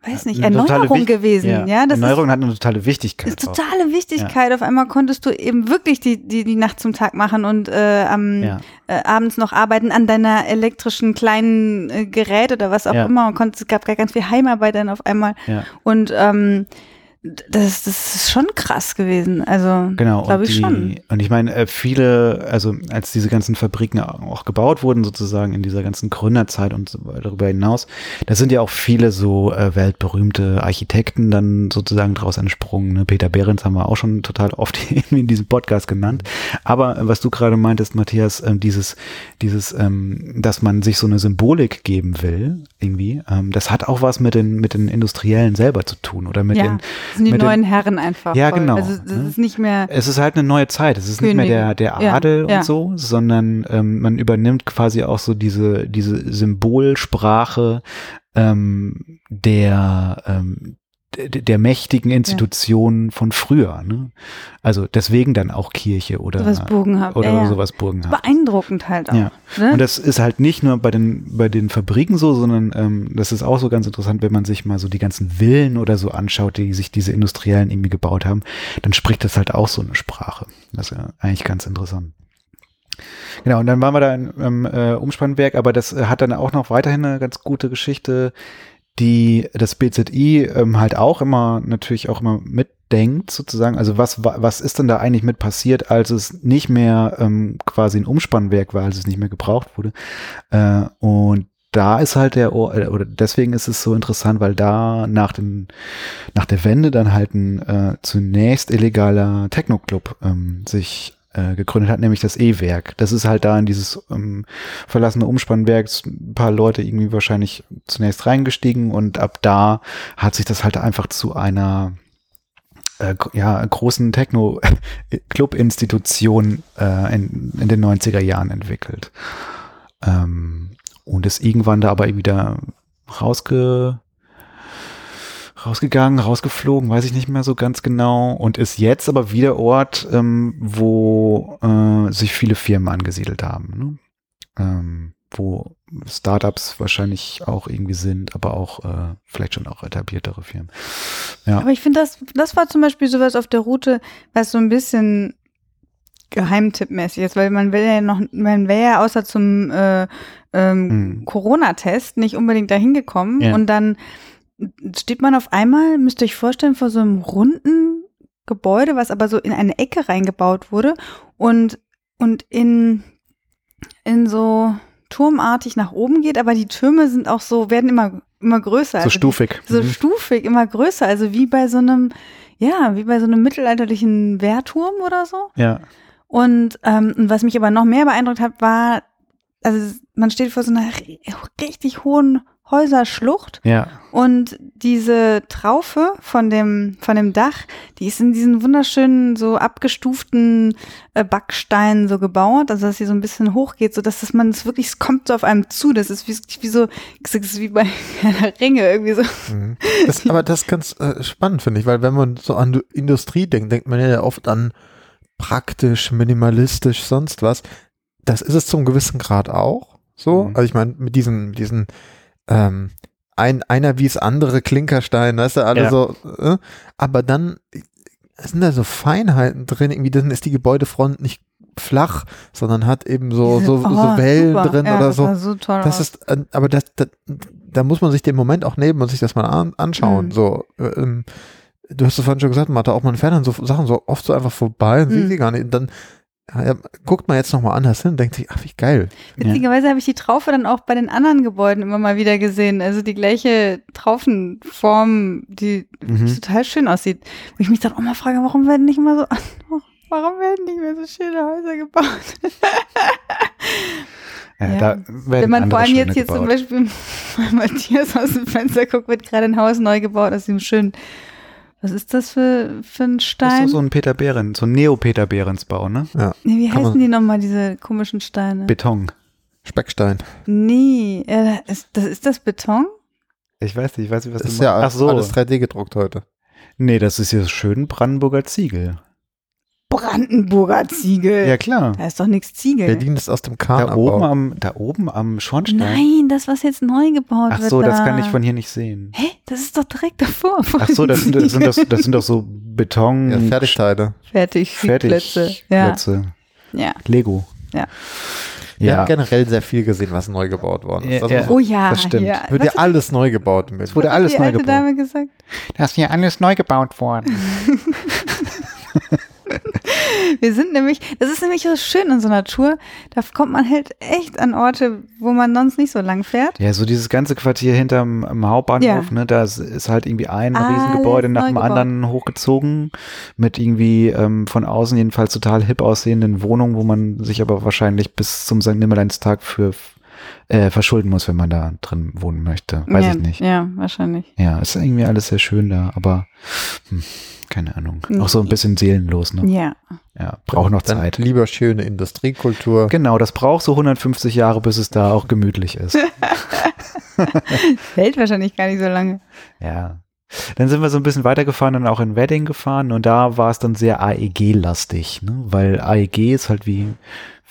weiß nicht, Erneuerung gewesen. Ja, das ist Erneuerung hat eine totale Wichtigkeit. ist auch. totale Wichtigkeit. Auf einmal konntest du eben wirklich die, die, die Nacht zum Tag machen und äh, am Ja. äh, abends noch arbeiten an deiner elektrischen kleinen äh, Gerät oder was auch Ja. immer. Und konntest, es gab gar ganz viel Heimarbeit dann auf einmal. Ja. Und ähm, das, das ist schon krass gewesen. Also Genau, glaube und, ich die, schon. und ich meine, äh, viele, also als diese ganzen Fabriken auch gebaut wurden, sozusagen in dieser ganzen Gründerzeit und darüber hinaus, da sind ja auch viele so äh, weltberühmte Architekten dann sozusagen draus entsprungen. Ne? Peter Behrens haben wir auch schon total oft in diesem Podcast genannt. Aber äh, was du gerade meintest, Matthias, ähm, dieses, dieses, ähm, dass man sich so eine Symbolik geben will, irgendwie, ähm, das hat auch was mit den, mit den Industriellen selber zu tun oder mit Ja, den, das sind die mit den- neuen Herren einfach. Ja, voll. genau, Also das ne? ist nicht mehr. es ist halt eine neue Zeit. Es ist nicht mehr der, der Ja, Adel ja. und so, sondern ähm, man übernimmt quasi auch so diese, diese Symbolsprache ähm, der, ähm, der, mächtigen Institutionen von früher. Ne? Also deswegen dann auch Kirche oder, Sowas Burgenhaft. oder ja, ja. sowas Burgenhaft. Beeindruckend halt auch. Ja. Ne? Und das ist halt nicht nur bei den, bei den Fabriken so, sondern ähm, das ist auch so ganz interessant, wenn man sich mal so die ganzen Villen oder so anschaut, die sich diese Industriellen irgendwie gebaut haben, dann spricht das halt auch so eine Sprache. Das ist ja eigentlich ganz interessant. Genau, und dann waren wir da im äh, Umspannwerk, aber das äh, hat dann auch noch weiterhin eine ganz gute Geschichte, die das BZI ähm, halt auch immer, natürlich auch immer mitdenkt, sozusagen. Also was, wa- was ist denn da eigentlich mit passiert, als es nicht mehr ähm, quasi ein Umspannwerk war, als es nicht mehr gebraucht wurde? Äh, und da ist halt der, äh, oder deswegen ist es so interessant, weil da nach, den, nach der Wende dann halt ein äh, zunächst illegaler Techno-Club ähm, sich äh, gegründet hat, nämlich das E-Werk. Das ist halt da in dieses ähm, verlassene Umspannwerk ein paar Leute irgendwie wahrscheinlich zunächst reingestiegen und ab da hat sich das halt einfach zu einer äh, ja, großen Techno-Club-Institution äh, in, in den 90er Jahren entwickelt. Ähm, und ist irgendwann da aber wieder rausge rausgegangen, rausgeflogen, weiß ich nicht mehr so ganz genau und ist jetzt aber wieder Ort, ähm, wo äh, sich viele Firmen angesiedelt haben, ne? ähm, wo Startups wahrscheinlich auch irgendwie sind, aber auch äh, vielleicht schon auch etabliertere Firmen. Ja, Aber ich finde, das, das war zum Beispiel sowas auf der Route, was so ein bisschen geheimtippmäßig ist, weil man will ja noch, man wäre ja außer zum äh, ähm, Mhm. Corona-Test nicht unbedingt dahin gekommen Ja. und dann steht man auf einmal, müsst ihr euch vorstellen, vor so einem runden Gebäude, was aber so in eine Ecke reingebaut wurde und, und in, in so turmartig nach oben geht, aber die Türme sind auch so, werden immer, immer größer. so Also stufig. so Mhm. stufig, immer größer, also wie bei so einem, ja, wie bei so einem mittelalterlichen Wehrturm oder so. Ja, Und ähm, was mich aber noch mehr beeindruckt hat, war, also man steht vor so einer ri- richtig hohen Häuserschlucht ja, und diese Traufe von dem, von dem Dach, die ist in diesen wunderschönen, so abgestuften äh, Backsteinen so gebaut, also dass sie so ein bisschen hochgeht, so dass das man es wirklich, es kommt so auf einem zu, das ist wie, wie so, das ist wie bei Ringe irgendwie so. Mhm. Das, aber das ist ganz äh, spannend, finde ich, weil wenn man so an Industrie denkt, denkt man ja oft an praktisch, minimalistisch, sonst was. Das ist es zum gewissen Grad auch so. Mhm. Also ich meine, mit diesen, diesen ähm, ein, einer wie es andere Klinkerstein, weißt du, alle Ja. so, äh, aber dann sind da so Feinheiten drin, irgendwie dann ist die Gebäudefront nicht flach, sondern hat eben so, so, oh, so Wellen super. drin ja, oder das so. So toll Das aus. ist, äh, aber das, das, da muss man sich den Moment auch nehmen und sich das mal an, anschauen. Mhm. So, äh, ähm, du hast es vorhin schon gesagt, Martha, auch man fährt dann so Sachen so oft so einfach vorbei und sieht Mhm. sie gar nicht. Und dann guckt man jetzt nochmal anders hin und denkt sich, ach, wie geil. Witzigerweise habe ich die Traufe dann auch bei den anderen Gebäuden immer mal wieder gesehen. Also die gleiche Traufenform, die Mhm. total schön aussieht. Wo ich mich dann auch mal frage, warum werden nicht immer so, warum werden nicht mehr so schöne Häuser gebaut? Ja, Ja. Wenn man vor allem jetzt hier zum. Beispiel bei Matthias aus dem Fenster guckt, wird gerade ein Haus neu gebaut aus dem schönen. Was ist das für, für ein Das ist Stein? so ein Peter Behrens, so ein Neo-Peter Behrens Bau, ne? nee, wie kann heißen die nochmal, diese komischen Steine? Beton. Speckstein. nee, äh, ist, das, ist das Beton? Ich weiß nicht, ich weiß nicht, was Das du ist ja meinst. Ach so. alles 3D gedruckt heute. Nee, das ist hier schön Brandenburger Ziegel. Brandenburger Ziegel. Ja, klar. Da ist doch nichts Ziegel. Berlin ist aus dem Kahn Da oben am, da oben am Schornstein. Nein, das, was jetzt neu gebaut Ach wird. so, das da. kann ich von hier nicht sehen. Hä? Das ist doch direkt davor. vor Ach so, das sind, das sind, das, das sind doch so Beton. Ja, Fertigteile. Fertig, Plätze. Ja. Fertigplätze. ja. Lego. Ja. Wir Ja. haben generell sehr viel gesehen, was neu gebaut worden ist. Ja, Also ja. so- Oh ja, Das stimmt. Ja. Wird ja alles neu gebaut mit. wurde was hat alles die neu alte gebaut. Dame gesagt? Das ist hier alles neu gebaut worden. Wir sind nämlich, das ist nämlich so schön in so einer Tour, da kommt man halt echt an Orte, wo man sonst nicht so lang fährt. Ja, so dieses ganze Quartier hinterm Hauptbahnhof, ne, da ist- ist halt irgendwie ein Alles Riesengebäude nach dem gebaut. anderen hochgezogen mit irgendwie ähm, von außen jedenfalls total hip aussehenden Wohnungen, wo man sich aber wahrscheinlich bis zum St. Nimmerleinstag für äh, verschulden muss, wenn man da drin wohnen möchte. Weiß ja, ich nicht. Ja, wahrscheinlich. Ja, ist irgendwie alles sehr schön da, aber hm, keine Ahnung. Mhm. Auch so ein bisschen seelenlos, ne? Ja. Ja, braucht noch Dann Zeit. Lieber schöne Industriekultur. Genau, das braucht so 150 Jahre, bis es da auch gemütlich ist. Hält wahrscheinlich gar nicht so lange. Ja. Dann sind wir so ein bisschen weitergefahren und auch in Wedding gefahren und da war es dann sehr AEG-lastig, ne? weil AEG ist halt wie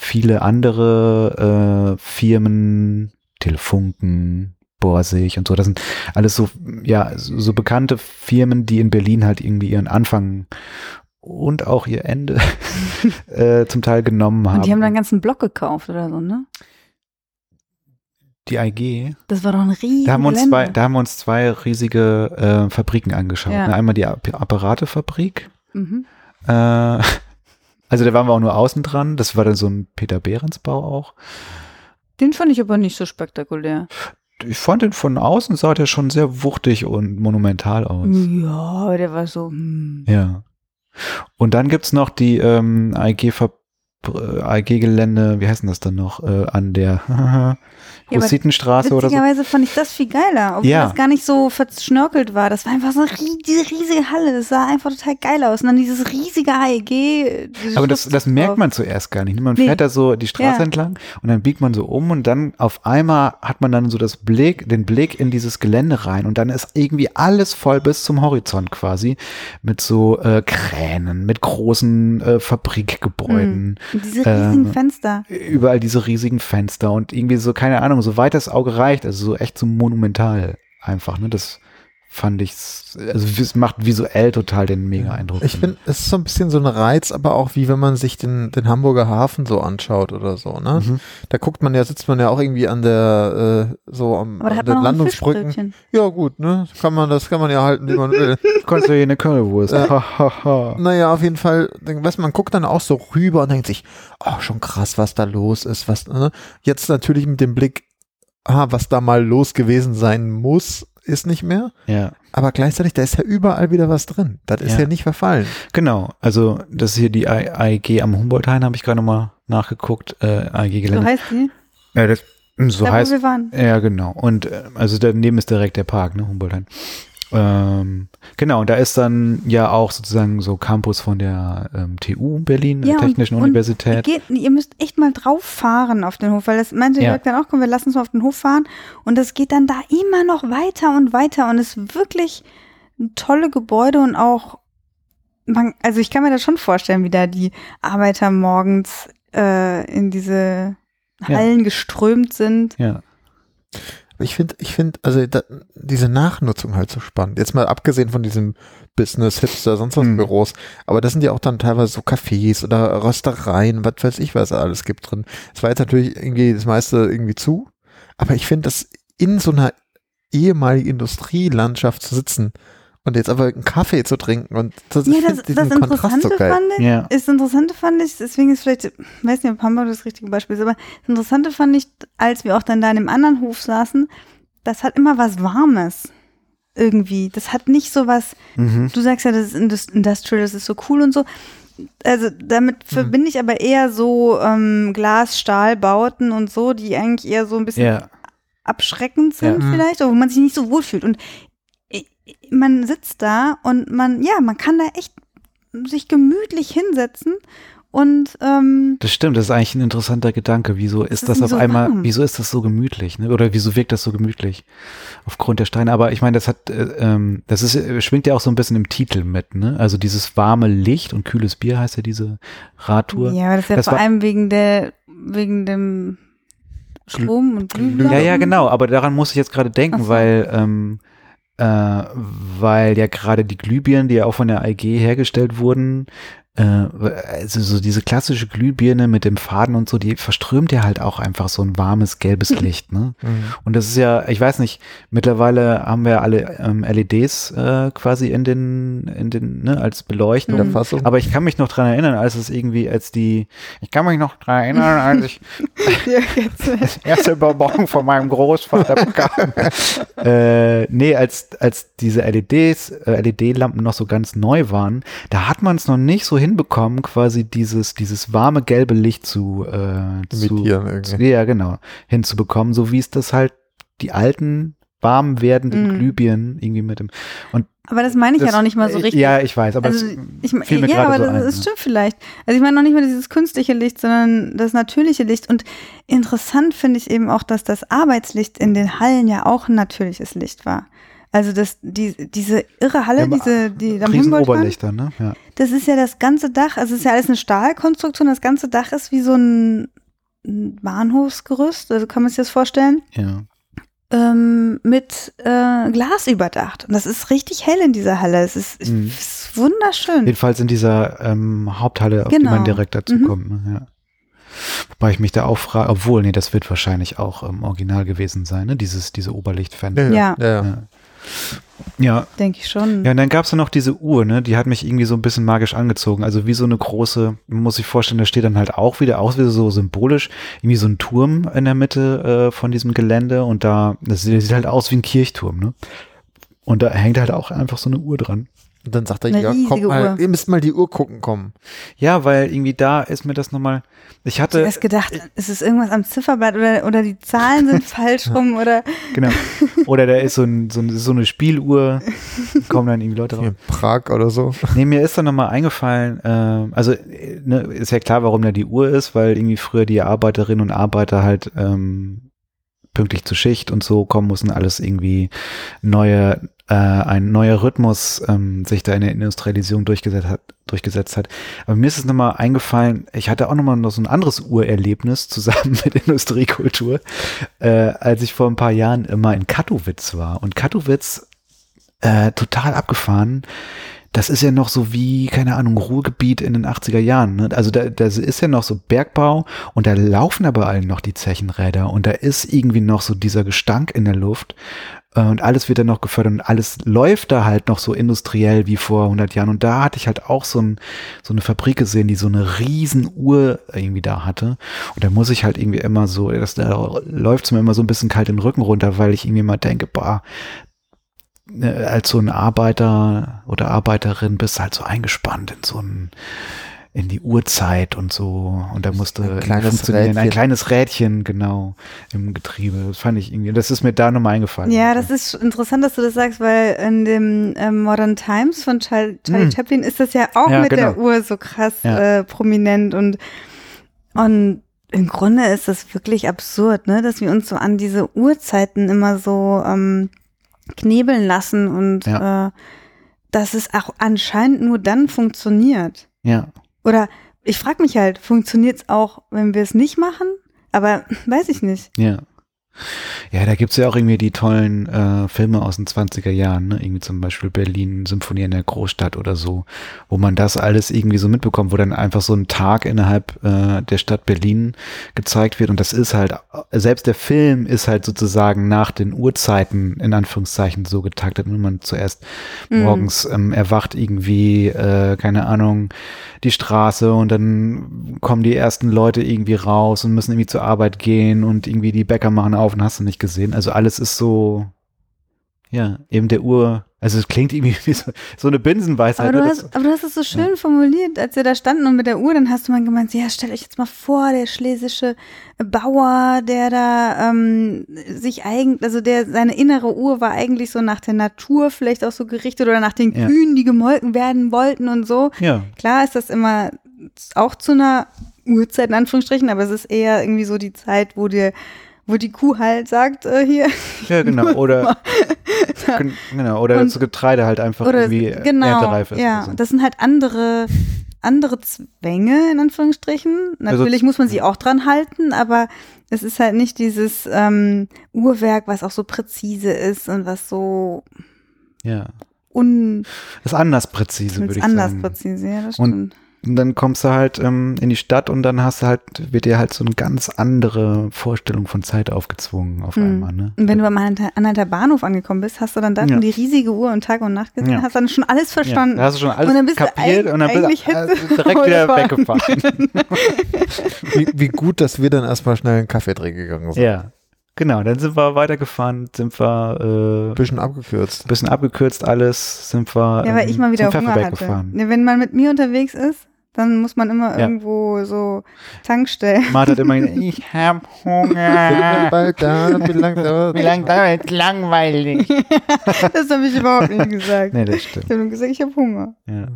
viele andere äh, Firmen, Telefunken, Borsig und so, das sind alles so, ja, so, bekannte Firmen, die in Berlin halt irgendwie ihren Anfang und auch ihr Ende äh, zum Teil genommen haben. Und die haben dann einen ganzen Block gekauft oder so, ne? die AEG, Das war doch ein riesen Da haben, wir uns zwei, da haben wir uns zwei riesige äh, Fabriken angeschaut. Ja. Ne, Einmal die App- Apparatefabrik. Mhm. Äh, also da waren wir auch nur außen dran. Das war dann so ein Peter Behrens Bau auch. Den fand ich aber nicht so spektakulär. Ich fand den von außen sah der schon sehr wuchtig und monumental aus. Ja, der war so, hm. Ja. Und dann gibt's noch die ähm, AEG Fab äh, AEG-Gelände, wie heißt denn das dann noch, äh, an der Hussitenstraße oder so. Witzigerweise fand ich das viel geiler, obwohl Ja. das gar nicht so verschnörkelt war. Das war einfach so eine, rie- diese riesige Halle. Das sah einfach total geil aus. Und dann dieses riesige AEG. diese Aber das, das merkt man zuerst gar nicht. Man Nee. fährt da so die Straße Ja. entlang und dann biegt man so um und dann auf einmal hat man dann so das Blick, den Blick in dieses Gelände rein und dann ist irgendwie alles voll bis zum Horizont quasi mit so äh, Kränen, mit großen äh, Fabrikgebäuden, Und diese riesigen Ähm, Fenster. überall diese riesigen Fenster und irgendwie so, keine Ahnung, so weit das Auge reicht, also so echt so monumental einfach, ne? Das fand ich, also es macht visuell total den Mega-Eindruck. Ich finde, es ist so ein bisschen so ein Reiz, aber auch wie wenn man sich den, den Hamburger Hafen so anschaut oder so, ne? Mhm. Da guckt man ja, sitzt man ja auch irgendwie an der, äh, so am, Aber da an hat den man auch ein Landungsbrücken. Ja, gut, ne? Kann man, das kann man ja halten, wie man will. Kannst du hier eine Currywurst. Äh, Ha, ha, ha. Naja, auf jeden Fall, weißt du, man guckt dann auch so rüber und denkt sich, oh, schon krass, was da los ist, was, ne? Jetzt natürlich mit dem Blick, ah, was da mal los gewesen sein muss, ist nicht mehr. Ja. Aber gleichzeitig, da ist ja überall wieder was drin. Das ist Ja. ja, nicht verfallen. Genau, also das ist hier die AEG am Humboldthain, habe ich gerade nochmal nachgeguckt, äh, So AEG-Gelände. heißt die? ja, das, so da, heißt, wo wir waren. ja genau, und äh, also daneben ist direkt der Park, ne, Humboldthain. Ähm, genau, und da ist dann ja auch sozusagen so Campus von der ähm, TU Berlin, Ja, der und- Technischen und Universität. Geht, ihr müsst echt mal drauf fahren auf den Hof, weil das meinte Ja. Jörg dann auch, komm, wir lassen uns mal auf den Hof fahren. Und das geht dann da immer noch weiter und weiter und ist wirklich ein tolle Gebäude und auch, man, also ich kann mir das schon vorstellen, wie da die Arbeiter morgens äh, in diese Ja. Hallen geströmt sind. Ja, Ich finde, ich finde, also da, diese Nachnutzung halt so spannend. Jetzt mal abgesehen von diesem Business, Hipster, sonst was Hm. Büros. Aber das sind ja auch dann teilweise so Cafés oder Röstereien, was weiß ich, was da alles gibt drin. Es war jetzt natürlich irgendwie das meiste irgendwie zu. Aber ich finde, dass in so einer ehemaligen Industrielandschaft zu sitzen und jetzt aber einen Kaffee zu trinken und das, Ja, das, das Kontrast Interessante so geil. fand ich, Ja. das Interessante fand ich, deswegen ist vielleicht, ich weiß nicht, ob Hamburg das richtige Beispiel ist, aber das Interessante fand ich, als wir auch dann da in dem anderen Hof saßen, das hat immer was Warmes. Irgendwie. Das hat nicht so was, Mhm. du sagst ja, das ist Indus- Industrial, das ist so cool und so. Also damit verbinde ich aber eher so ähm, Glas-Stahlbauten und so, die eigentlich eher so ein bisschen Ja. abschreckend sind Ja. Mhm. vielleicht, oder wo man sich nicht so wohlfühlt. Und man sitzt da und man, ja, man kann da echt sich gemütlich hinsetzen und ähm, Das stimmt, das ist eigentlich ein interessanter Gedanke. Wieso ist, das auf so einmal, warm. wieso ist das so gemütlich, ne? Oder wieso wirkt das so gemütlich? Aufgrund der Steine. Aber ich meine, das hat, äh, ähm, das ist, äh, schwingt ja auch so ein bisschen im Titel mit, ne? Also dieses warme Licht und kühles Bier heißt ja diese Radtour. ja, aber das ist ja Das vor allem wegen der, wegen dem Strom und Glühbirnen. Ja, ja, genau, aber daran muss ich jetzt gerade denken, so. weil, ähm, äh, weil ja gerade die Glühbirnen, die ja auch von der AEG hergestellt wurden, äh, also so diese klassische Glühbirne mit dem Faden und so, die verströmt ja halt auch einfach so ein warmes gelbes Licht, ne? Mhm. Und das ist ja, ich weiß nicht, mittlerweile haben wir alle ähm, LEDs äh, quasi in den, in den, ne, als Beleuchtung. Fassung. Aber ich kann mich noch dran erinnern, als es irgendwie, als die, ich kann mich noch dran erinnern, als ich das erste Bonbon von meinem Großvater bekam. äh, nee, als, als diese LEDs, äh, LED-Lampen noch so ganz neu waren, da hat man es noch nicht so hinbekommen, quasi dieses, dieses warme gelbe Licht zu, äh, zu, Imitieren zu, irgendwie. ja, genau, hinzubekommen, so wie es das halt die alten warm werdenden Mhm. Glühbirnen irgendwie mit dem. Und aber das meine ich ja das- noch nicht mal so richtig. Ja, ich weiß, aber also, es ich, fiel mir ja, gerade aber so das, ein, das ja. stimmt vielleicht. Also ich meine noch nicht mal dieses künstliche Licht, sondern das natürliche Licht. Und interessant finde ich eben auch, dass das Arbeitslicht in den Hallen ja auch ein natürliches Licht war. Also das, die, diese irre Halle, Ja, diese, die am Oberlichter, ne? Ja. das ist ja das ganze Dach, also es ist ja alles eine Stahlkonstruktion, das ganze Dach ist wie so ein Bahnhofsgerüst, also kann man sich das vorstellen, ja. ähm, mit äh, Glas überdacht. Und das ist richtig hell in dieser Halle. Es ist, Mhm. ist wunderschön. Jedenfalls in dieser ähm, Haupthalle, auf die Genau. man direkt dazu Mhm. kommt. Ne? Ja. Wobei ich mich da auch frage, obwohl, nee, das wird wahrscheinlich auch im Original gewesen sein, ne? Dieses, diese Oberlichtfenster. Ja. ja, ja. Ja. Denke ich schon. ja, und dann gab es ja noch diese Uhr, ne? Die hat mich irgendwie so ein bisschen magisch angezogen. Also wie so eine große, muss sich vorstellen, da steht dann halt auch wieder, auch wieder so symbolisch, irgendwie so ein Turm in der Mitte äh, von diesem Gelände und da, das sieht, sieht halt aus wie ein Kirchturm, ne? Und da hängt halt auch einfach so eine Uhr dran. Und dann sagt er, Eine ja, riesige mal, Uhr. ihr müsst mal die Uhr gucken kommen. Ja, weil irgendwie da ist mir das nochmal, ich Ich hatte, habe erst gedacht, ist es irgendwas am Zifferblatt oder, oder die Zahlen sind falsch rum oder Genau. Oder da ist so, ein, so, ein, so eine Spieluhr, kommen dann irgendwie Leute drauf. in Prag oder so. Nee, mir ist dann nochmal eingefallen, ähm, also äh, ne, ist ja klar, warum da die Uhr ist, weil irgendwie früher die Arbeiterinnen und Arbeiter halt ähm, pünktlich zur Schicht und so kommen mussten, alles irgendwie neue, äh, ein neuer Rhythmus ähm, sich da in der Industrialisierung durchgesetzt hat, durchgesetzt hat. Aber mir ist es nochmal eingefallen, ich hatte auch nochmal noch so ein anderes Urerlebnis zusammen mit Industriekultur, äh, als ich vor ein paar Jahren immer in Katowice war. Und Katowice, äh, total abgefahren, das ist ja noch so wie, keine Ahnung, Ruhrgebiet in den 80er Jahren. Ne? Also da, das ist ja noch so Bergbau und da laufen aber allen noch die Zechenräder und da ist irgendwie noch so dieser Gestank in der Luft äh, und alles wird dann noch gefördert und alles läuft da halt noch so industriell wie vor 100 Jahren und da hatte ich halt auch so, ein, so eine Fabrik gesehen, die so eine riesen Uhr irgendwie da hatte und da muss ich halt irgendwie immer so, das, da läuft es mir immer so ein bisschen kalt den Rücken runter, weil ich irgendwie mal denke, boah, ne, als so ein Arbeiter oder Arbeiterin bist du halt so eingespannt in so ein in die Uhrzeit und so und da musste Ein kleines funktionieren. ein Rädchen. kleines Rädchen genau im Getriebe. Das fand ich irgendwie, das ist mir da nochmal eingefallen. Ja, das ist interessant, dass du das sagst, weil in dem ähm, Modern Times von Charlie, Charlie Hm. Chaplin ist das ja auch Ja, mit der genau. Uhr so krass Ja. äh, prominent und und im Grunde ist das wirklich absurd, ne, dass wir uns so an diese Uhrzeiten immer so ähm, knebeln lassen und äh, dass es auch anscheinend nur dann funktioniert. ja. Oder ich frage mich halt, funktioniert es auch, wenn wir es nicht machen? Aber weiß ich nicht. Ja. Ja, da gibt's ja auch irgendwie die tollen äh, Filme aus den 20er Jahren, ne? irgendwie zum Beispiel Berlin, Symphonie in der Großstadt oder so, wo man das alles irgendwie so mitbekommt, wo dann einfach so ein Tag innerhalb äh, der Stadt Berlin gezeigt wird und das ist halt, selbst der Film ist halt sozusagen nach den Uhrzeiten in Anführungszeichen so getaktet, wenn man zuerst Mhm. morgens ähm, erwacht irgendwie, äh, keine Ahnung, die Straße und dann kommen die ersten Leute irgendwie raus und müssen irgendwie zur Arbeit gehen und irgendwie die Bäcker machen auf und hast du nicht gesehen. Also alles ist so, ja, eben der Uhr, also es klingt irgendwie wie so, so eine Binsenweisheit. Aber du, ne? hast, aber du hast es so schön formuliert, als wir da standen und mit der Uhr, dann hast du mal gemeint, ja, stellt euch jetzt mal vor, der schlesische Bauer, der da ähm, sich eigentlich, also der seine innere Uhr war eigentlich so nach der Natur vielleicht auch so gerichtet oder nach den Ja. Kühen, die gemolken werden wollten und so. ja, Klar ist das immer auch zu einer Uhrzeit in Anführungsstrichen, aber es ist eher irgendwie so die Zeit, wo dir wo die Kuh halt sagt, äh, hier, ja, genau. Oder, gen- genau, oder Und- das Getreide halt einfach Oder irgendwie genau, erntereif ist. ja, so. das sind halt andere andere Zwänge in Anführungsstrichen. Also Natürlich z- muss man sie auch dran halten, aber es ist halt nicht dieses ähm, Uhrwerk, was auch so präzise ist und was so ja. un Ist anders präzise, würde ich anders sagen. präzise. Ja, das stimmt. Und dann kommst du halt ähm, in die Stadt und dann hast du halt, wird dir halt so eine ganz andere Vorstellung von Zeit aufgezwungen auf Hm. einmal, ne? Und wenn du beim Anhalter, Bahnhof angekommen bist, hast du dann da Ja. schon die riesige Uhr und Tag und Nacht gesehen, Ja. hast dann schon alles verstanden. Ja, da hast du schon alles Und dann bist du kapiert eig- und dann bist eigentlich du äh, du direkt wieder weggefahren. Wie, wie gut, dass wir dann erstmal schnell einen Kaffee trinken gegangen sind. ja, genau. Dann sind wir weitergefahren, sind wir äh, Ein bisschen abgekürzt. bisschen abgekürzt alles, sind wir Ja, weil ähm, ich mal wieder zum Hunger hatte. gefahren. Wenn man mit mir unterwegs ist, dann muss man immer Ja. irgendwo so Tankstellen. Martha hat immer gesagt, ich hab Hunger. Bald da, wie lange dauert Wie lange dauert langweilig? Das habe ich überhaupt nicht gesagt. nee, das stimmt. Ich habe nur gesagt, ich habe Hunger. Ja.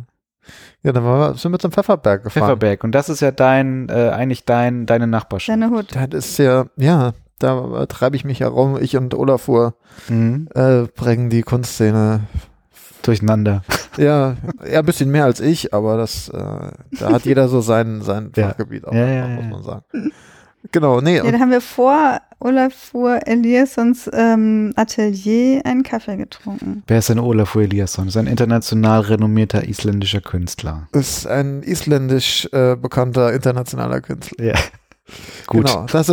Ja, dann waren wir, sind wir zum Pfefferberg gefahren. Pfefferberg. Und das ist ja dein, äh, eigentlich dein, deine Nachbarschaft. Deine Hut. Das ist ja, ja, da treibe ich mich herum. Ich und Olafur Mhm. äh, bringen die Kunstszene. Durcheinander. Ja, eher ein bisschen mehr als ich, aber das, äh, da hat jeder so sein, sein Ja. Fachgebiet auch, Ja, ja, muss ja. man sagen. Genau, nee, Ja, da haben wir vor Olafur Eliassons ähm, Atelier einen Kaffee getrunken. Wer ist denn Olafur Eliasson? Ist ein international renommierter isländischer Künstler. ist ein isländisch äh, bekannter internationaler Künstler. Ja. Gut. Genau, das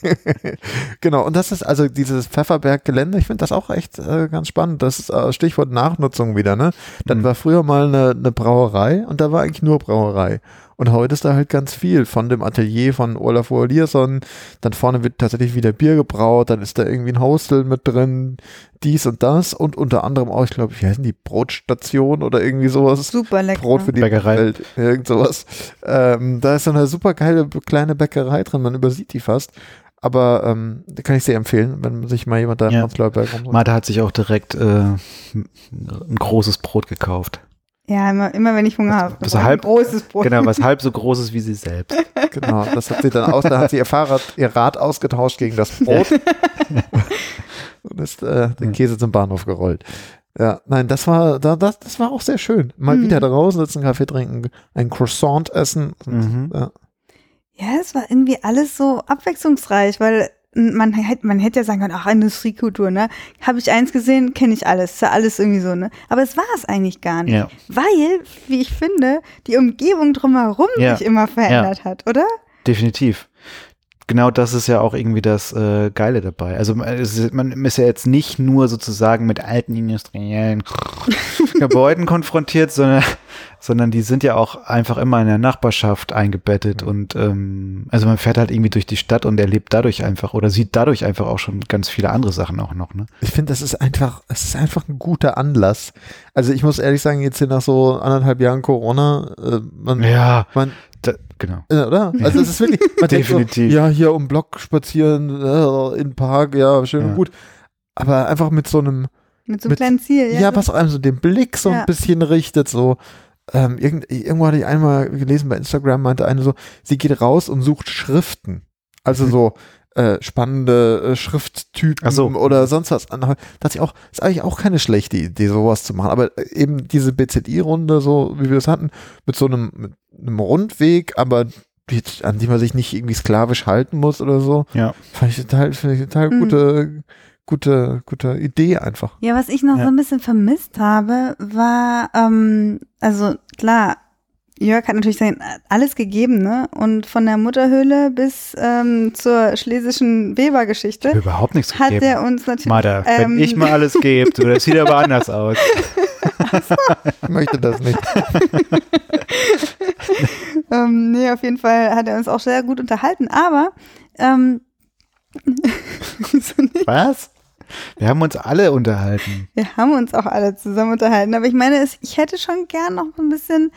genau, und das ist also dieses Pfefferberg-Gelände, ich finde das auch echt äh, ganz spannend. Das ist äh, Stichwort Nachnutzung wieder, ne? Das Mhm. war früher mal eine, eine Brauerei und da war eigentlich nur Brauerei. Und heute ist da halt ganz viel von dem Atelier von Olafur Eliasson. Dann vorne wird tatsächlich wieder Bier gebraut, dann ist da irgendwie ein Hostel mit drin, dies und das und unter anderem auch, ich glaube, wie heißen die, Brotstation oder irgendwie sowas. Super lecker. Brot für die Bäckerei. Welt, irgend sowas. Ähm, da ist so eine super geile kleine Bäckerei drin, man übersieht die fast. Aber ähm, kann ich sehr empfehlen, wenn sich mal jemand da in Ja. Prenzlauer rumsucht. Martha hat sich auch direkt äh, ein großes Brot gekauft. Ja, immer, immer wenn ich Hunger habe. halb- großes Brot. Genau, was halb so groß ist wie sie selbst. Genau, das hat sie dann aus, da hat sie ihr Fahrrad, ihr Rad ausgetauscht gegen das Brot. und ist äh, den Käse zum Bahnhof gerollt. Ja, nein, das war, da, das, das war auch sehr schön. Mal Mhm. wieder draußen sitzen, Kaffee trinken, ein Croissant essen. Und, Mhm. ja. Ja, es war irgendwie alles so abwechslungsreich, weil man hätte, man hätte ja sagen können, ach, Industriekultur, ne? Habe ich eins gesehen, kenne ich alles, ist ja alles irgendwie so, ne? Aber es war es eigentlich gar nicht. Ja. Weil, wie ich finde, die Umgebung drumherum Ja. sich immer verändert hat, oder? Definitiv. Genau das ist ja auch irgendwie das äh, Geile dabei. Also man ist, man ist ja jetzt nicht nur sozusagen mit alten industriellen Gebäuden konfrontiert, sondern, sondern die sind ja auch einfach immer in der Nachbarschaft eingebettet und ähm, also man fährt halt irgendwie durch die Stadt und erlebt dadurch einfach oder sieht dadurch einfach auch schon ganz viele andere Sachen auch noch. Ne? Ich finde, das ist einfach, es ist einfach ein guter Anlass. Also ich muss ehrlich sagen, jetzt hier nach so anderthalb Jahren Corona, äh, man, Ja, man da, genau. äh, oder? Also es ist wirklich, man Definitiv. so, ja, hier um Block spazieren, äh, in den Park, ja, schön Ja. und gut. Aber einfach mit so einem, Mit so einem Mit- kleinen Ziel, ja, ja. was einem so den Blick so Ja. ein bisschen richtet, so. Ähm, irgend, irgendwo hatte ich einmal gelesen bei Instagram, meinte eine so, sie geht raus und sucht Schriften. Also so äh, spannende äh, Schrifttypen so. oder sonst was. Da dachte ich auch, ist eigentlich auch keine schlechte Idee, sowas zu machen. Aber äh, eben diese BZI-Runde, so wie wir es hatten, mit so einem, mit einem Rundweg, aber die, an die man sich nicht irgendwie sklavisch halten muss oder so. Ja. Fand ich total, fand ich total Mhm. gute, gute, gute Idee einfach. Ja, was ich noch Ja. so ein bisschen vermisst habe, war, ähm, also klar, Jörg hat natürlich sein, alles gegeben, ne? Und von der Mutterhöhle bis ähm, zur schlesischen Weber-Geschichte Überhaupt nichts hat gegeben. er uns natürlich. Wenn ähm, ich mal alles gebe, du, das sieht aber anders aus. Ich möchte das nicht. Ähm, nee, auf jeden Fall hat er uns auch sehr gut unterhalten, aber ähm? Was? Wir haben uns alle unterhalten. wir haben uns auch alle zusammen unterhalten, aber ich meine, es, ich hätte schon gern noch ein bisschen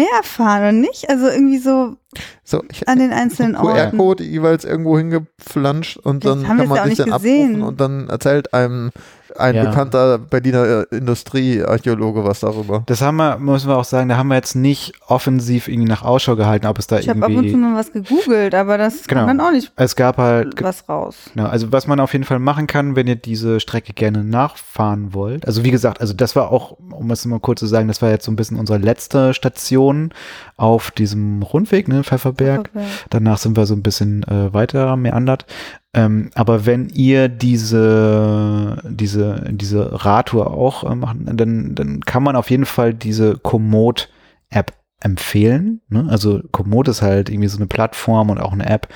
mehr erfahren, oder nicht? Also irgendwie so So, ich, an den einzelnen Orten. QR-Code jeweils irgendwo hingeflanscht und Das dann kann jetzt man sich dann gesehen. abrufen und dann erzählt einem ein Ja. bekannter Berliner äh, Industriearchäologe was darüber. Das haben wir, müssen wir auch sagen, da haben wir jetzt nicht offensiv irgendwie nach Ausschau gehalten, ob es da Ich habe ab und zu irgendwie. mal was gegoogelt, aber das Genau. kommt dann auch nicht Es gab halt was raus. Genau, also was man auf jeden Fall machen kann, wenn ihr diese Strecke gerne nachfahren wollt. Also wie gesagt, also das war auch, um es mal kurz zu sagen, das war jetzt so ein bisschen unsere letzte Station auf diesem Rundweg, ne, Pfefferberg. Danach sind wir so ein bisschen äh, weiter meandert. Ähm, aber wenn ihr diese, diese, diese Radtour auch äh, machen, dann, dann kann man auf jeden Fall diese Komoot-App empfehlen. Ne? Also Komoot ist halt irgendwie so eine Plattform und auch eine App,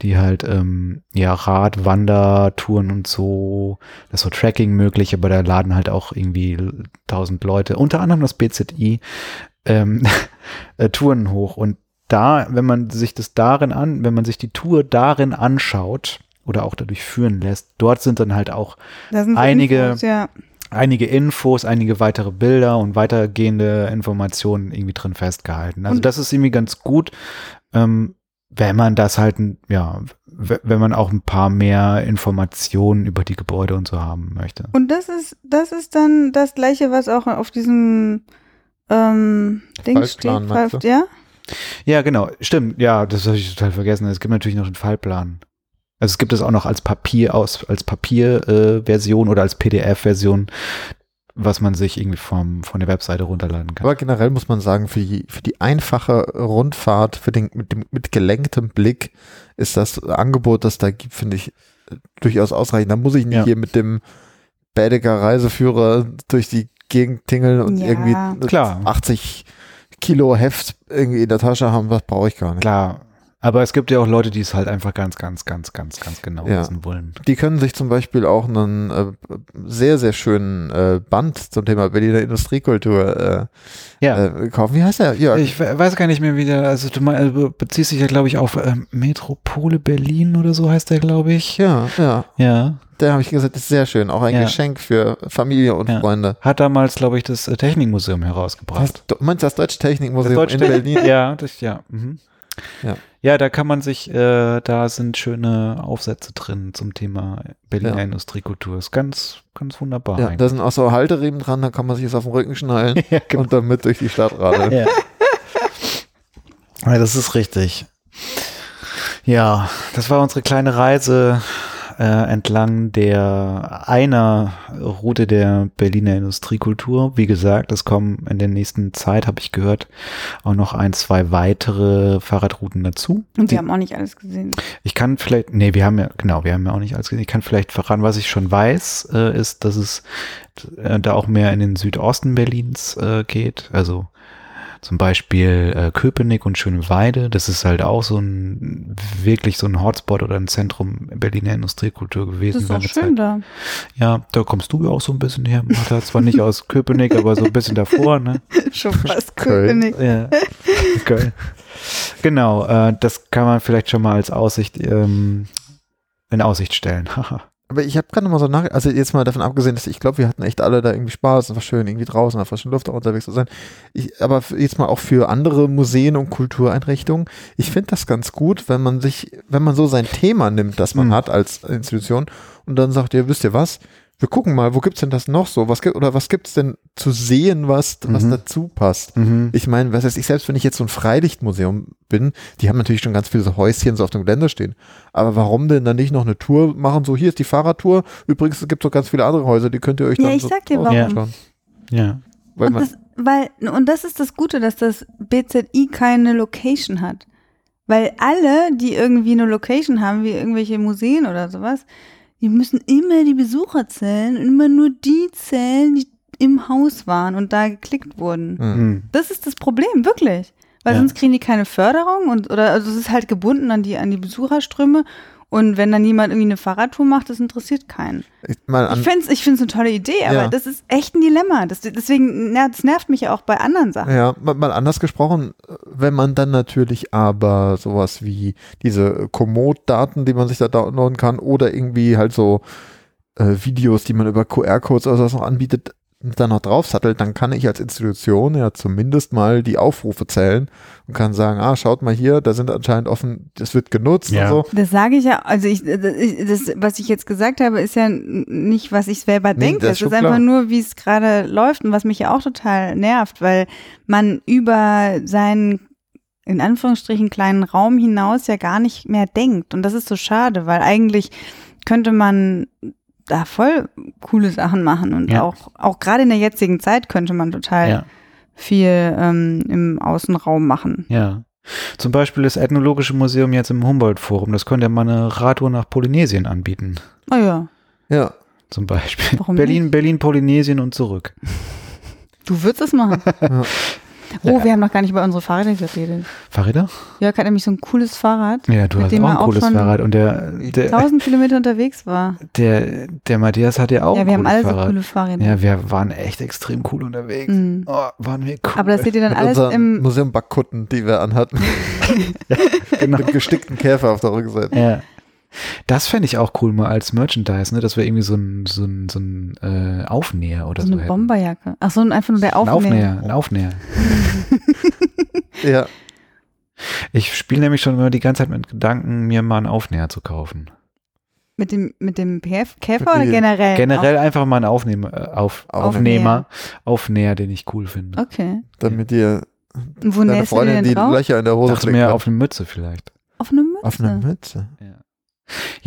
die halt ähm, ja Rad, Wandertouren und so, das ist so Tracking möglich, aber da laden halt auch irgendwie tausend Leute, unter anderem das BZI, ähm, äh, Touren hoch und da, wenn man sich das darin an, wenn man sich die Tour darin anschaut oder auch dadurch führen lässt, dort sind dann halt auch einige- Infos, ja. einige Infos, einige weitere Bilder und weitergehende Informationen irgendwie drin festgehalten. Also Und- das ist irgendwie ganz gut, ähm, wenn man das halt, ja, wenn man auch ein paar mehr Informationen über die Gebäude und so haben möchte. Und das ist, das ist dann das gleiche, was auch auf diesem ähm, Ding steht. Ja? Ja, genau, stimmt. Ja, das habe ich total vergessen. Es gibt natürlich noch den Fallplan. Also es gibt es auch noch als Papier aus, als Papierversion äh, Version oder als PDF-Version, was man sich irgendwie vom, von der Webseite runterladen kann. Aber generell muss man sagen, für die, für die einfache Rundfahrt, für den, mit, dem, mit gelenktem Blick ist das Angebot, das da gibt, finde ich durchaus ausreichend. Da muss ich nicht Ja. hier mit dem Bädeger Reiseführer durch die Gegend tingeln und Ja. irgendwie Klar. 80 Kilo Heft irgendwie in der Tasche haben, was brauche ich gar nicht. Klar. Aber es gibt ja auch Leute, die es halt einfach ganz, ganz, ganz, ganz, ganz genau Ja. wissen wollen. Die können sich zum Beispiel auch einen äh, sehr, sehr schönen äh, Band zum Thema Berliner Industriekultur äh, Ja. äh, kaufen. Wie heißt der? Ja, ich we- weiß gar nicht mehr, wie der, also du mein, also beziehst dich ja, glaube ich, auf ähm, Metropole Berlin oder so heißt der, glaube ich. ja, ja. Ja. Der habe ich gesagt, ist sehr schön. Auch ein Ja. Geschenk für Familie und. Freunde. Hat damals, glaube ich, das äh, Technikmuseum herausgebracht. Das, du meinst das Deutsche Technikmuseum Das in Deutsche- Berlin? Ja, das, ja. Mhm. Ja. Ja, da kann man sich, äh, da sind schöne Aufsätze drin zum Thema Berliner Ja. Industriekultur. Ist ganz, ganz wunderbar. Ja, eigentlich. da sind auch so Halteriemen dran, da kann man sich das auf den Rücken schnallen ja, genau. und dann mit durch die Stadt radeln. Ja. ja, das ist richtig. Ja, das war unsere kleine Reise äh, entlang der einer Route der Berliner Industriekultur. Wie gesagt, es kommen in der nächsten Zeit, habe ich gehört, auch noch ein, zwei weitere Fahrradrouten dazu. Und wir haben auch nicht alles gesehen. ich kann vielleicht, nee, wir haben ja, genau, wir haben ja auch nicht alles gesehen. Ich kann vielleicht verraten, was ich schon weiß, äh, ist, dass es äh, da auch mehr in den Südosten Berlins äh, geht. Also zum Beispiel äh, Köpenick und Schöneweide. Das ist halt auch so ein, wirklich so ein Hotspot oder ein Zentrum Berliner Industriekultur Das gewesen. ist doch lange schön da. Ja, da kommst du ja auch so ein bisschen her, Martha. Zwar nicht aus Köpenick, aber so ein bisschen davor, ne? Schon fast Köln. Köpenick. Ja, Köln. Genau, äh, das kann man vielleicht schon mal als Aussicht ähm, in Aussicht stellen. Aber ich habe gerade mal so nach, also jetzt mal davon abgesehen, dass ich glaube, wir hatten echt alle da irgendwie Spaß und war schön, irgendwie draußen der frischen Luft auch unterwegs zu sein. Ich, aber jetzt mal auch für andere Museen und Kultureinrichtungen, ich finde das ganz gut, wenn man sich, wenn man so sein Thema nimmt, das man Mhm. hat als Institution und dann sagt, ihr wisst ihr was, wir gucken mal, wo gibt's denn das noch so? Was gibt, oder was gibt's denn zu sehen, was, was Mhm. dazu passt? Mhm. Ich meine, was heißt ich, selbst wenn ich jetzt so ein Freilichtmuseum bin, die haben natürlich schon ganz viele so Häuschen so auf dem Gelände stehen. Aber warum denn dann nicht noch eine Tour machen? So, hier ist die Fahrradtour. Übrigens, es gibt so ganz viele andere Häuser, die könnt ihr euch Ja, dann ich so sag dir warum. anschauen. Ja. Weil Und man, das, weil, und das ist das Gute, dass das BZI keine Location hat. Weil alle, die irgendwie eine Location haben, wie irgendwelche Museen oder sowas, die müssen immer die Besucher zählen und immer nur die zählen, die im Haus waren und da geklickt wurden. Hm. Hm. Das ist das Problem, wirklich. Weil Ja. sonst kriegen die keine Förderung und oder also es ist halt gebunden an die an die Besucherströme und wenn dann jemand irgendwie eine Fahrradtour macht, das interessiert keinen. Ich, Ich finde es ich find's eine tolle Idee, aber Ja. das ist echt ein Dilemma. Das, deswegen, na, das nervt mich ja auch bei anderen Sachen. Ja, mal, mal anders gesprochen, wenn man dann natürlich aber sowas wie diese Komoot-Daten, die man sich da downloaden kann, oder irgendwie halt so äh, Videos, die man über QR-Codes oder sowas noch anbietet, dann noch draufsattelt, dann kann ich als Institution ja zumindest mal die Aufrufe zählen und kann sagen, ah, schaut mal hier, da sind anscheinend offen, das wird genutzt Ja. und so. Das sage ich ja, also ich, das, das, was ich jetzt gesagt habe, ist ja n- nicht, was ich selber Nee, denke. das ist Es schon ist einfach klar. nur, wie es gerade läuft und was mich ja auch total nervt, weil man über seinen in Anführungsstrichen kleinen Raum hinaus ja gar nicht mehr denkt. Und das ist so schade, weil eigentlich könnte man da voll coole Sachen machen und Ja. auch, auch gerade in der jetzigen Zeit könnte man total Ja, viel ähm, im Außenraum machen. ja. Zum Beispiel das Ethnologische Museum jetzt im Humboldt-Forum. Das könnte ja mal eine Radtour nach Polynesien anbieten. Oh ja. Ja, Zum Beispiel. Warum Berlin, Berlin, Polynesien und zurück. Du würdest es machen. Ja. Oh, wir haben noch gar nicht über unsere Fahrräder geredet. Fahrräder? Jörg hat nämlich so ein cooles Fahrrad, Ja, du hast auch ein auch cooles schon Fahrrad. Und der, der, 1000 Kilometer unterwegs war. der, der Matthias hat ja auch ja, ein wir haben alle so coole Fahrräder. Ja, wir waren echt extrem cool unterwegs. Mhm. Oh, waren wir cool. Aber das seht ihr dann mit alles im. Museum Backkutten, die wir anhatten, genau. mit gestickten Käfer auf der Rückseite. Ja. Das fände ich auch cool mal als Merchandise, ne? dass wir irgendwie so ein, so ein, so ein äh, Aufnäher oder So so, eine hätten. Bomberjacke. Ach so, einfach nur der Ein Aufnäher. Aufnäher, ein Aufnäher. Ja, Ich spiele nämlich schon immer die ganze Zeit mit Gedanken, mir mal einen Aufnäher zu kaufen. Mit dem, mit dem PF Käfer Mit oder generell? Generell einfach mal einen Aufnehmer, äh, auf, Aufnäher. Aufnehmer, Aufnäher, den ich cool finde. Okay. damit dir Und wo deine Freundin die drauf? Löcher in der Hose Dachte mir kann. auf eine Mütze vielleicht. Auf eine Mütze. Auf eine Mütze. Ja,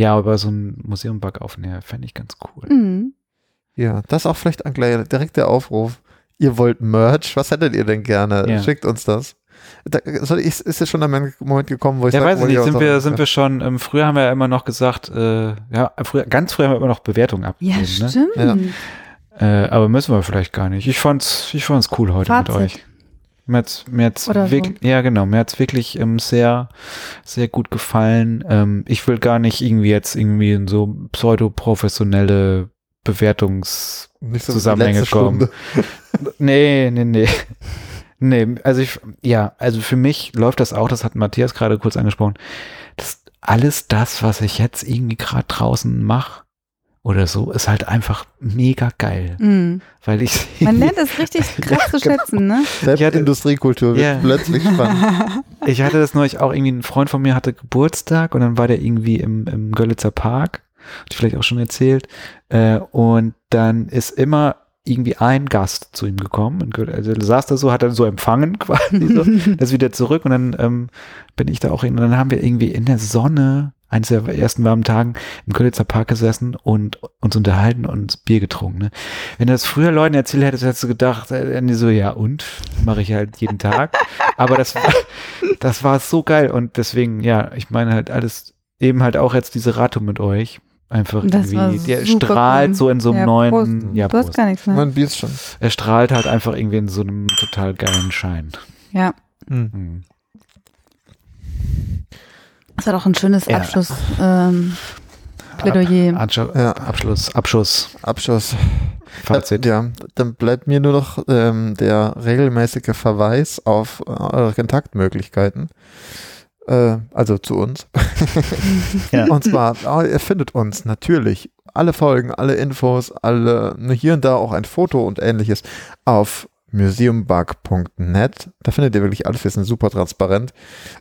aber so ein Museum-Bug-Aufnäher fände ich ganz cool. Mhm. Ja, das ist auch vielleicht ein gleich direkt der Aufruf. Ihr wollt Merch, was hättet ihr denn gerne? Ja. Schickt uns das. Da, soll ich, ist jetzt schon der Moment gekommen, wo ich Ja, sag, weiß ich wo nicht, sind wir, sind wir schon, ähm, früher haben wir ja immer noch gesagt, äh, ja, früher, ganz früher haben wir immer noch Bewertungen Ja, abgegeben, ne? stimmt. Ja. Äh, aber müssen wir vielleicht gar nicht. Ich fand's, ich fand's cool heute Fazit. mit euch. Mir hat's, mir hat's Oder so. wirklich, ja genau, mir hat's wirklich ähm, sehr, sehr gut gefallen. Ähm, ich will gar nicht irgendwie jetzt irgendwie in so pseudo-professionelle Bewertungs, nicht so kommen. Stunde. nee, nee, nee. Nee, also ich, ja, also für mich läuft das auch, das hat Matthias gerade kurz angesprochen, das alles das, was ich jetzt irgendwie gerade draußen mache oder so, ist halt einfach mega geil, Mhm. weil ich Man lernt es richtig krass zu genau. schätzen, ne? Selbst Ich hatte- Industriekultur wird Ja. plötzlich spannend. Ich hatte das neulich auch irgendwie, ein Freund von mir hatte Geburtstag und dann war der irgendwie im, im Görlitzer Park, ich vielleicht auch schon erzählt, äh, und dann ist immer irgendwie ein Gast zu ihm gekommen. Also er saß da so, hat dann so empfangen quasi, so, das ist wieder zurück und dann ähm, bin ich da auch hin und dann haben wir irgendwie in der Sonne, eines der ersten warmen Tagen im Görlitzer Park gesessen und uns unterhalten und Bier getrunken. Ne? Wenn du das früher Leuten erzählt hättest, hättest du gedacht, äh, so, ja und? Mache ich halt jeden Tag. Aber das war, das war so geil und deswegen, ja, ich meine halt alles, eben halt auch jetzt diese Radtour mit euch. Einfach Das irgendwie, der strahlt cool. so in so einem Ja, neuen, Prost. ja, du hast gar nichts mehr. Mein Bier ist schon. Er strahlt halt einfach irgendwie in so einem total geilen Schein. Ja. Hm. Mhm. Das war doch ein schönes Ja. Abschluss. Ähm, Plädoyer. Abschu- Ja. Abschluss, Abschuss, Abschuss. Fazit. Äh, Ja, dann bleibt mir nur noch ähm, der regelmäßige Verweis auf äh, eure Kontaktmöglichkeiten. Äh, also zu uns. Ja. Und zwar, ah, ihr findet uns natürlich alle Folgen, alle Infos, alle, ne, hier und da auch ein Foto und ähnliches auf museumbug.net. Da findet ihr wirklich alles. Wir sind super transparent.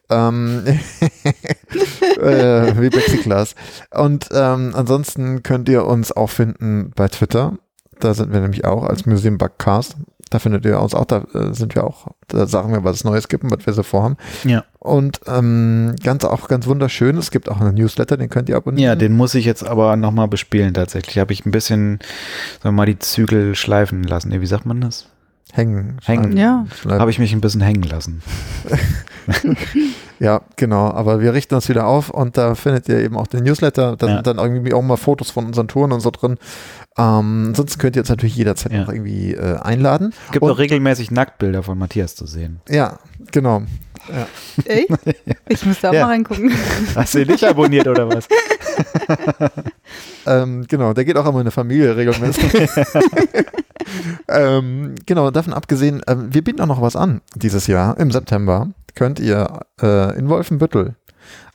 Ähm, äh, wie Plexiglas. Und ähm, ansonsten könnt ihr uns auch finden bei Twitter. Da sind wir nämlich auch als Museumbugcast. Da findet ihr uns auch, da äh, sind wir auch, da sagen wir, was es Neues gibt und was wir so vorhaben. Ja. Und ähm, ganz auch ganz wunderschön, es gibt auch einen Newsletter, den könnt ihr abonnieren. Ja, den muss ich jetzt aber nochmal bespielen tatsächlich. Habe ich ein bisschen, sagen wir mal, die Zügel schleifen lassen. Wie sagt man das? Hängen. Hängen. Ja. Habe ich mich ein bisschen hängen lassen. Ja, genau. Aber wir richten uns wieder auf und da findet ihr eben auch den Newsletter. Da Ja. sind dann irgendwie auch mal Fotos von unseren Touren und so drin. Ähm, ansonsten könnt ihr uns natürlich jederzeit Ja. noch irgendwie äh, einladen. Gibt Und- auch regelmäßig Nacktbilder von Matthias zu sehen. Ja, genau. Echt? Ich müsste auch Ja. mal reingucken. Hast du ihn nicht abonniert oder was? Ähm, genau, der geht auch immer in der Familie regelmäßig. ähm, genau, davon abgesehen, ähm, wir bieten auch noch was an dieses Jahr. Im September könnt ihr äh, in Wolfenbüttel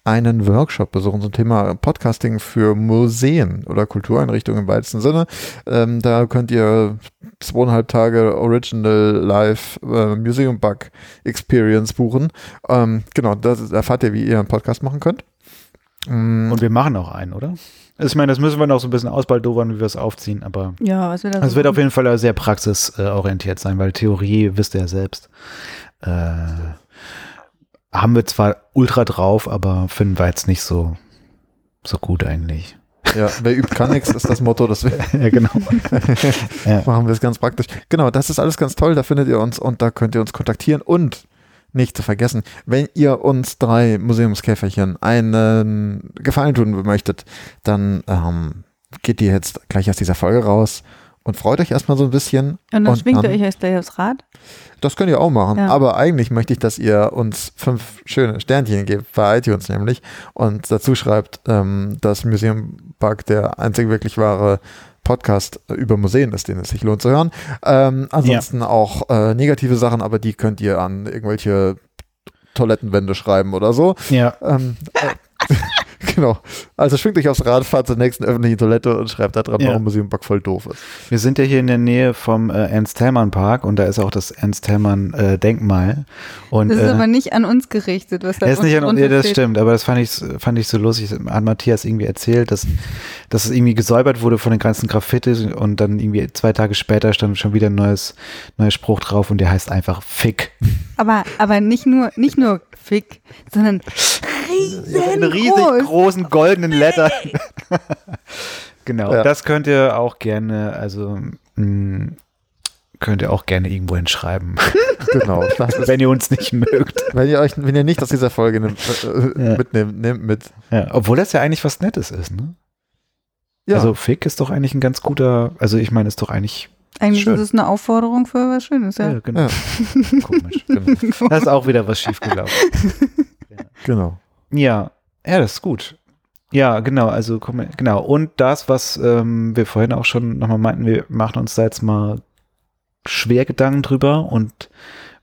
einen Workshop besuchen zum Thema Podcasting für Museen oder Kultureinrichtungen im weitesten Sinne. Ähm, da könnt ihr zweieinhalb Tage Original Live äh, Museum Bug Experience buchen. Ähm, genau, da erfahrt ihr, wie ihr einen Podcast machen könnt. Mm, Und wir machen auch einen, oder? Also Ich meine, das müssen wir noch so ein bisschen ausbaldowern, wie wir es aufziehen, aber Ja, es so wird auf jeden Fall sehr praxisorientiert sein, weil Theorie, wisst ihr ja selbst, äh, haben wir zwar ultra drauf, aber finden wir jetzt nicht so, so gut eigentlich. ja, wer übt, kann nichts, ist das Motto, das wir ja, genau. ja. machen wir es ganz praktisch. Genau, das ist alles ganz toll, da findet ihr uns und da könnt ihr uns kontaktieren und nicht zu vergessen, wenn ihr uns drei Museumskäferchen einen Gefallen tun möchtet, dann ähm, geht ihr jetzt gleich aus dieser Folge raus und freut euch erstmal so ein bisschen. Und dann und schwingt ihr dann- euch erst gleich aufs Rad. Das könnt ihr auch machen, Ja. aber eigentlich möchte ich, dass ihr uns fünf schöne Sternchen gebt, bei iTunes nämlich, und dazu schreibt, ähm, dass Museum Bug der einzig wirklich wahre Podcast über Museen ist, den es sich lohnt zu hören. Ähm, ansonsten auch äh, negative Sachen, aber die könnt ihr an irgendwelche Toilettenwände schreiben oder so. ja. Ähm, äh, genau. Also schwingt euch aufs Rad, fahrt zur nächsten öffentlichen Toilette und schreibt da dran, Ja. warum Museum Bug voll doof ist. Wir sind ja hier in der Nähe vom äh, Ernst-Thälmann-Park und da ist auch das Ernst-Thälmann-Denkmal. und Das ist äh, aber nicht an uns gerichtet, was da ist nicht an, unten ja, das stimmt, aber das fand ich, fand ich so lustig. Hat Matthias irgendwie erzählt, dass, dass es irgendwie gesäubert wurde von den ganzen Graffiti und dann irgendwie zwei Tage später stand schon wieder ein neues, neuer Spruch drauf und der heißt einfach Fick. Aber, aber nicht nur, nicht nur Fick, sondern In riesig riesengroß. großen goldenen Lettern. genau, Ja. das könnt ihr auch gerne, also mh, könnt ihr auch gerne irgendwo hinschreiben, Genau. Wenn ihr uns nicht mögt. wenn ihr euch, wenn ihr nicht aus dieser Folge nimmt, äh, Ja. mitnehmt, nehmt mit. Ja, obwohl das ja eigentlich was Nettes ist, ne? Ja. Also Fick ist doch eigentlich ein ganz guter, also ich meine, ist doch eigentlich Eigentlich Schön. ist es eine Aufforderung für was Schönes, ja. Ja, genau. Ja. Komisch. Genau. Da ist auch wieder was schiefgelaufen. Genau. Ja, ja, das ist gut. Ja, genau, also genau. Und das, was ähm, wir vorhin auch schon nochmal meinten, wir machen uns da jetzt mal schwer Gedanken drüber und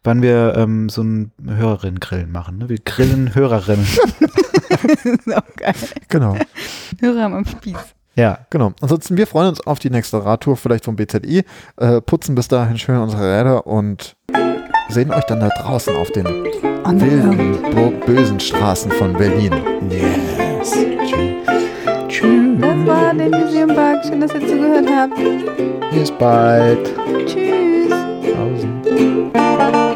wann wir ähm, so ein Hörerinnen-Grillen machen. Ne? Wir grillen Hörerinnen. das ist auch geil. Genau. Hörer am Spieß. ja, Genau. Ansonsten, wir freuen uns auf die nächste Radtour, vielleicht vom BZI, äh, putzen bis dahin schön unsere Räder und sehen euch dann da draußen auf den. Wilden, bo- bösen Straßen von Berlin. yes. Das war der Museum Bug. Schön, dass ihr zugehört habt. Bis bald. Tschüss. Pausen.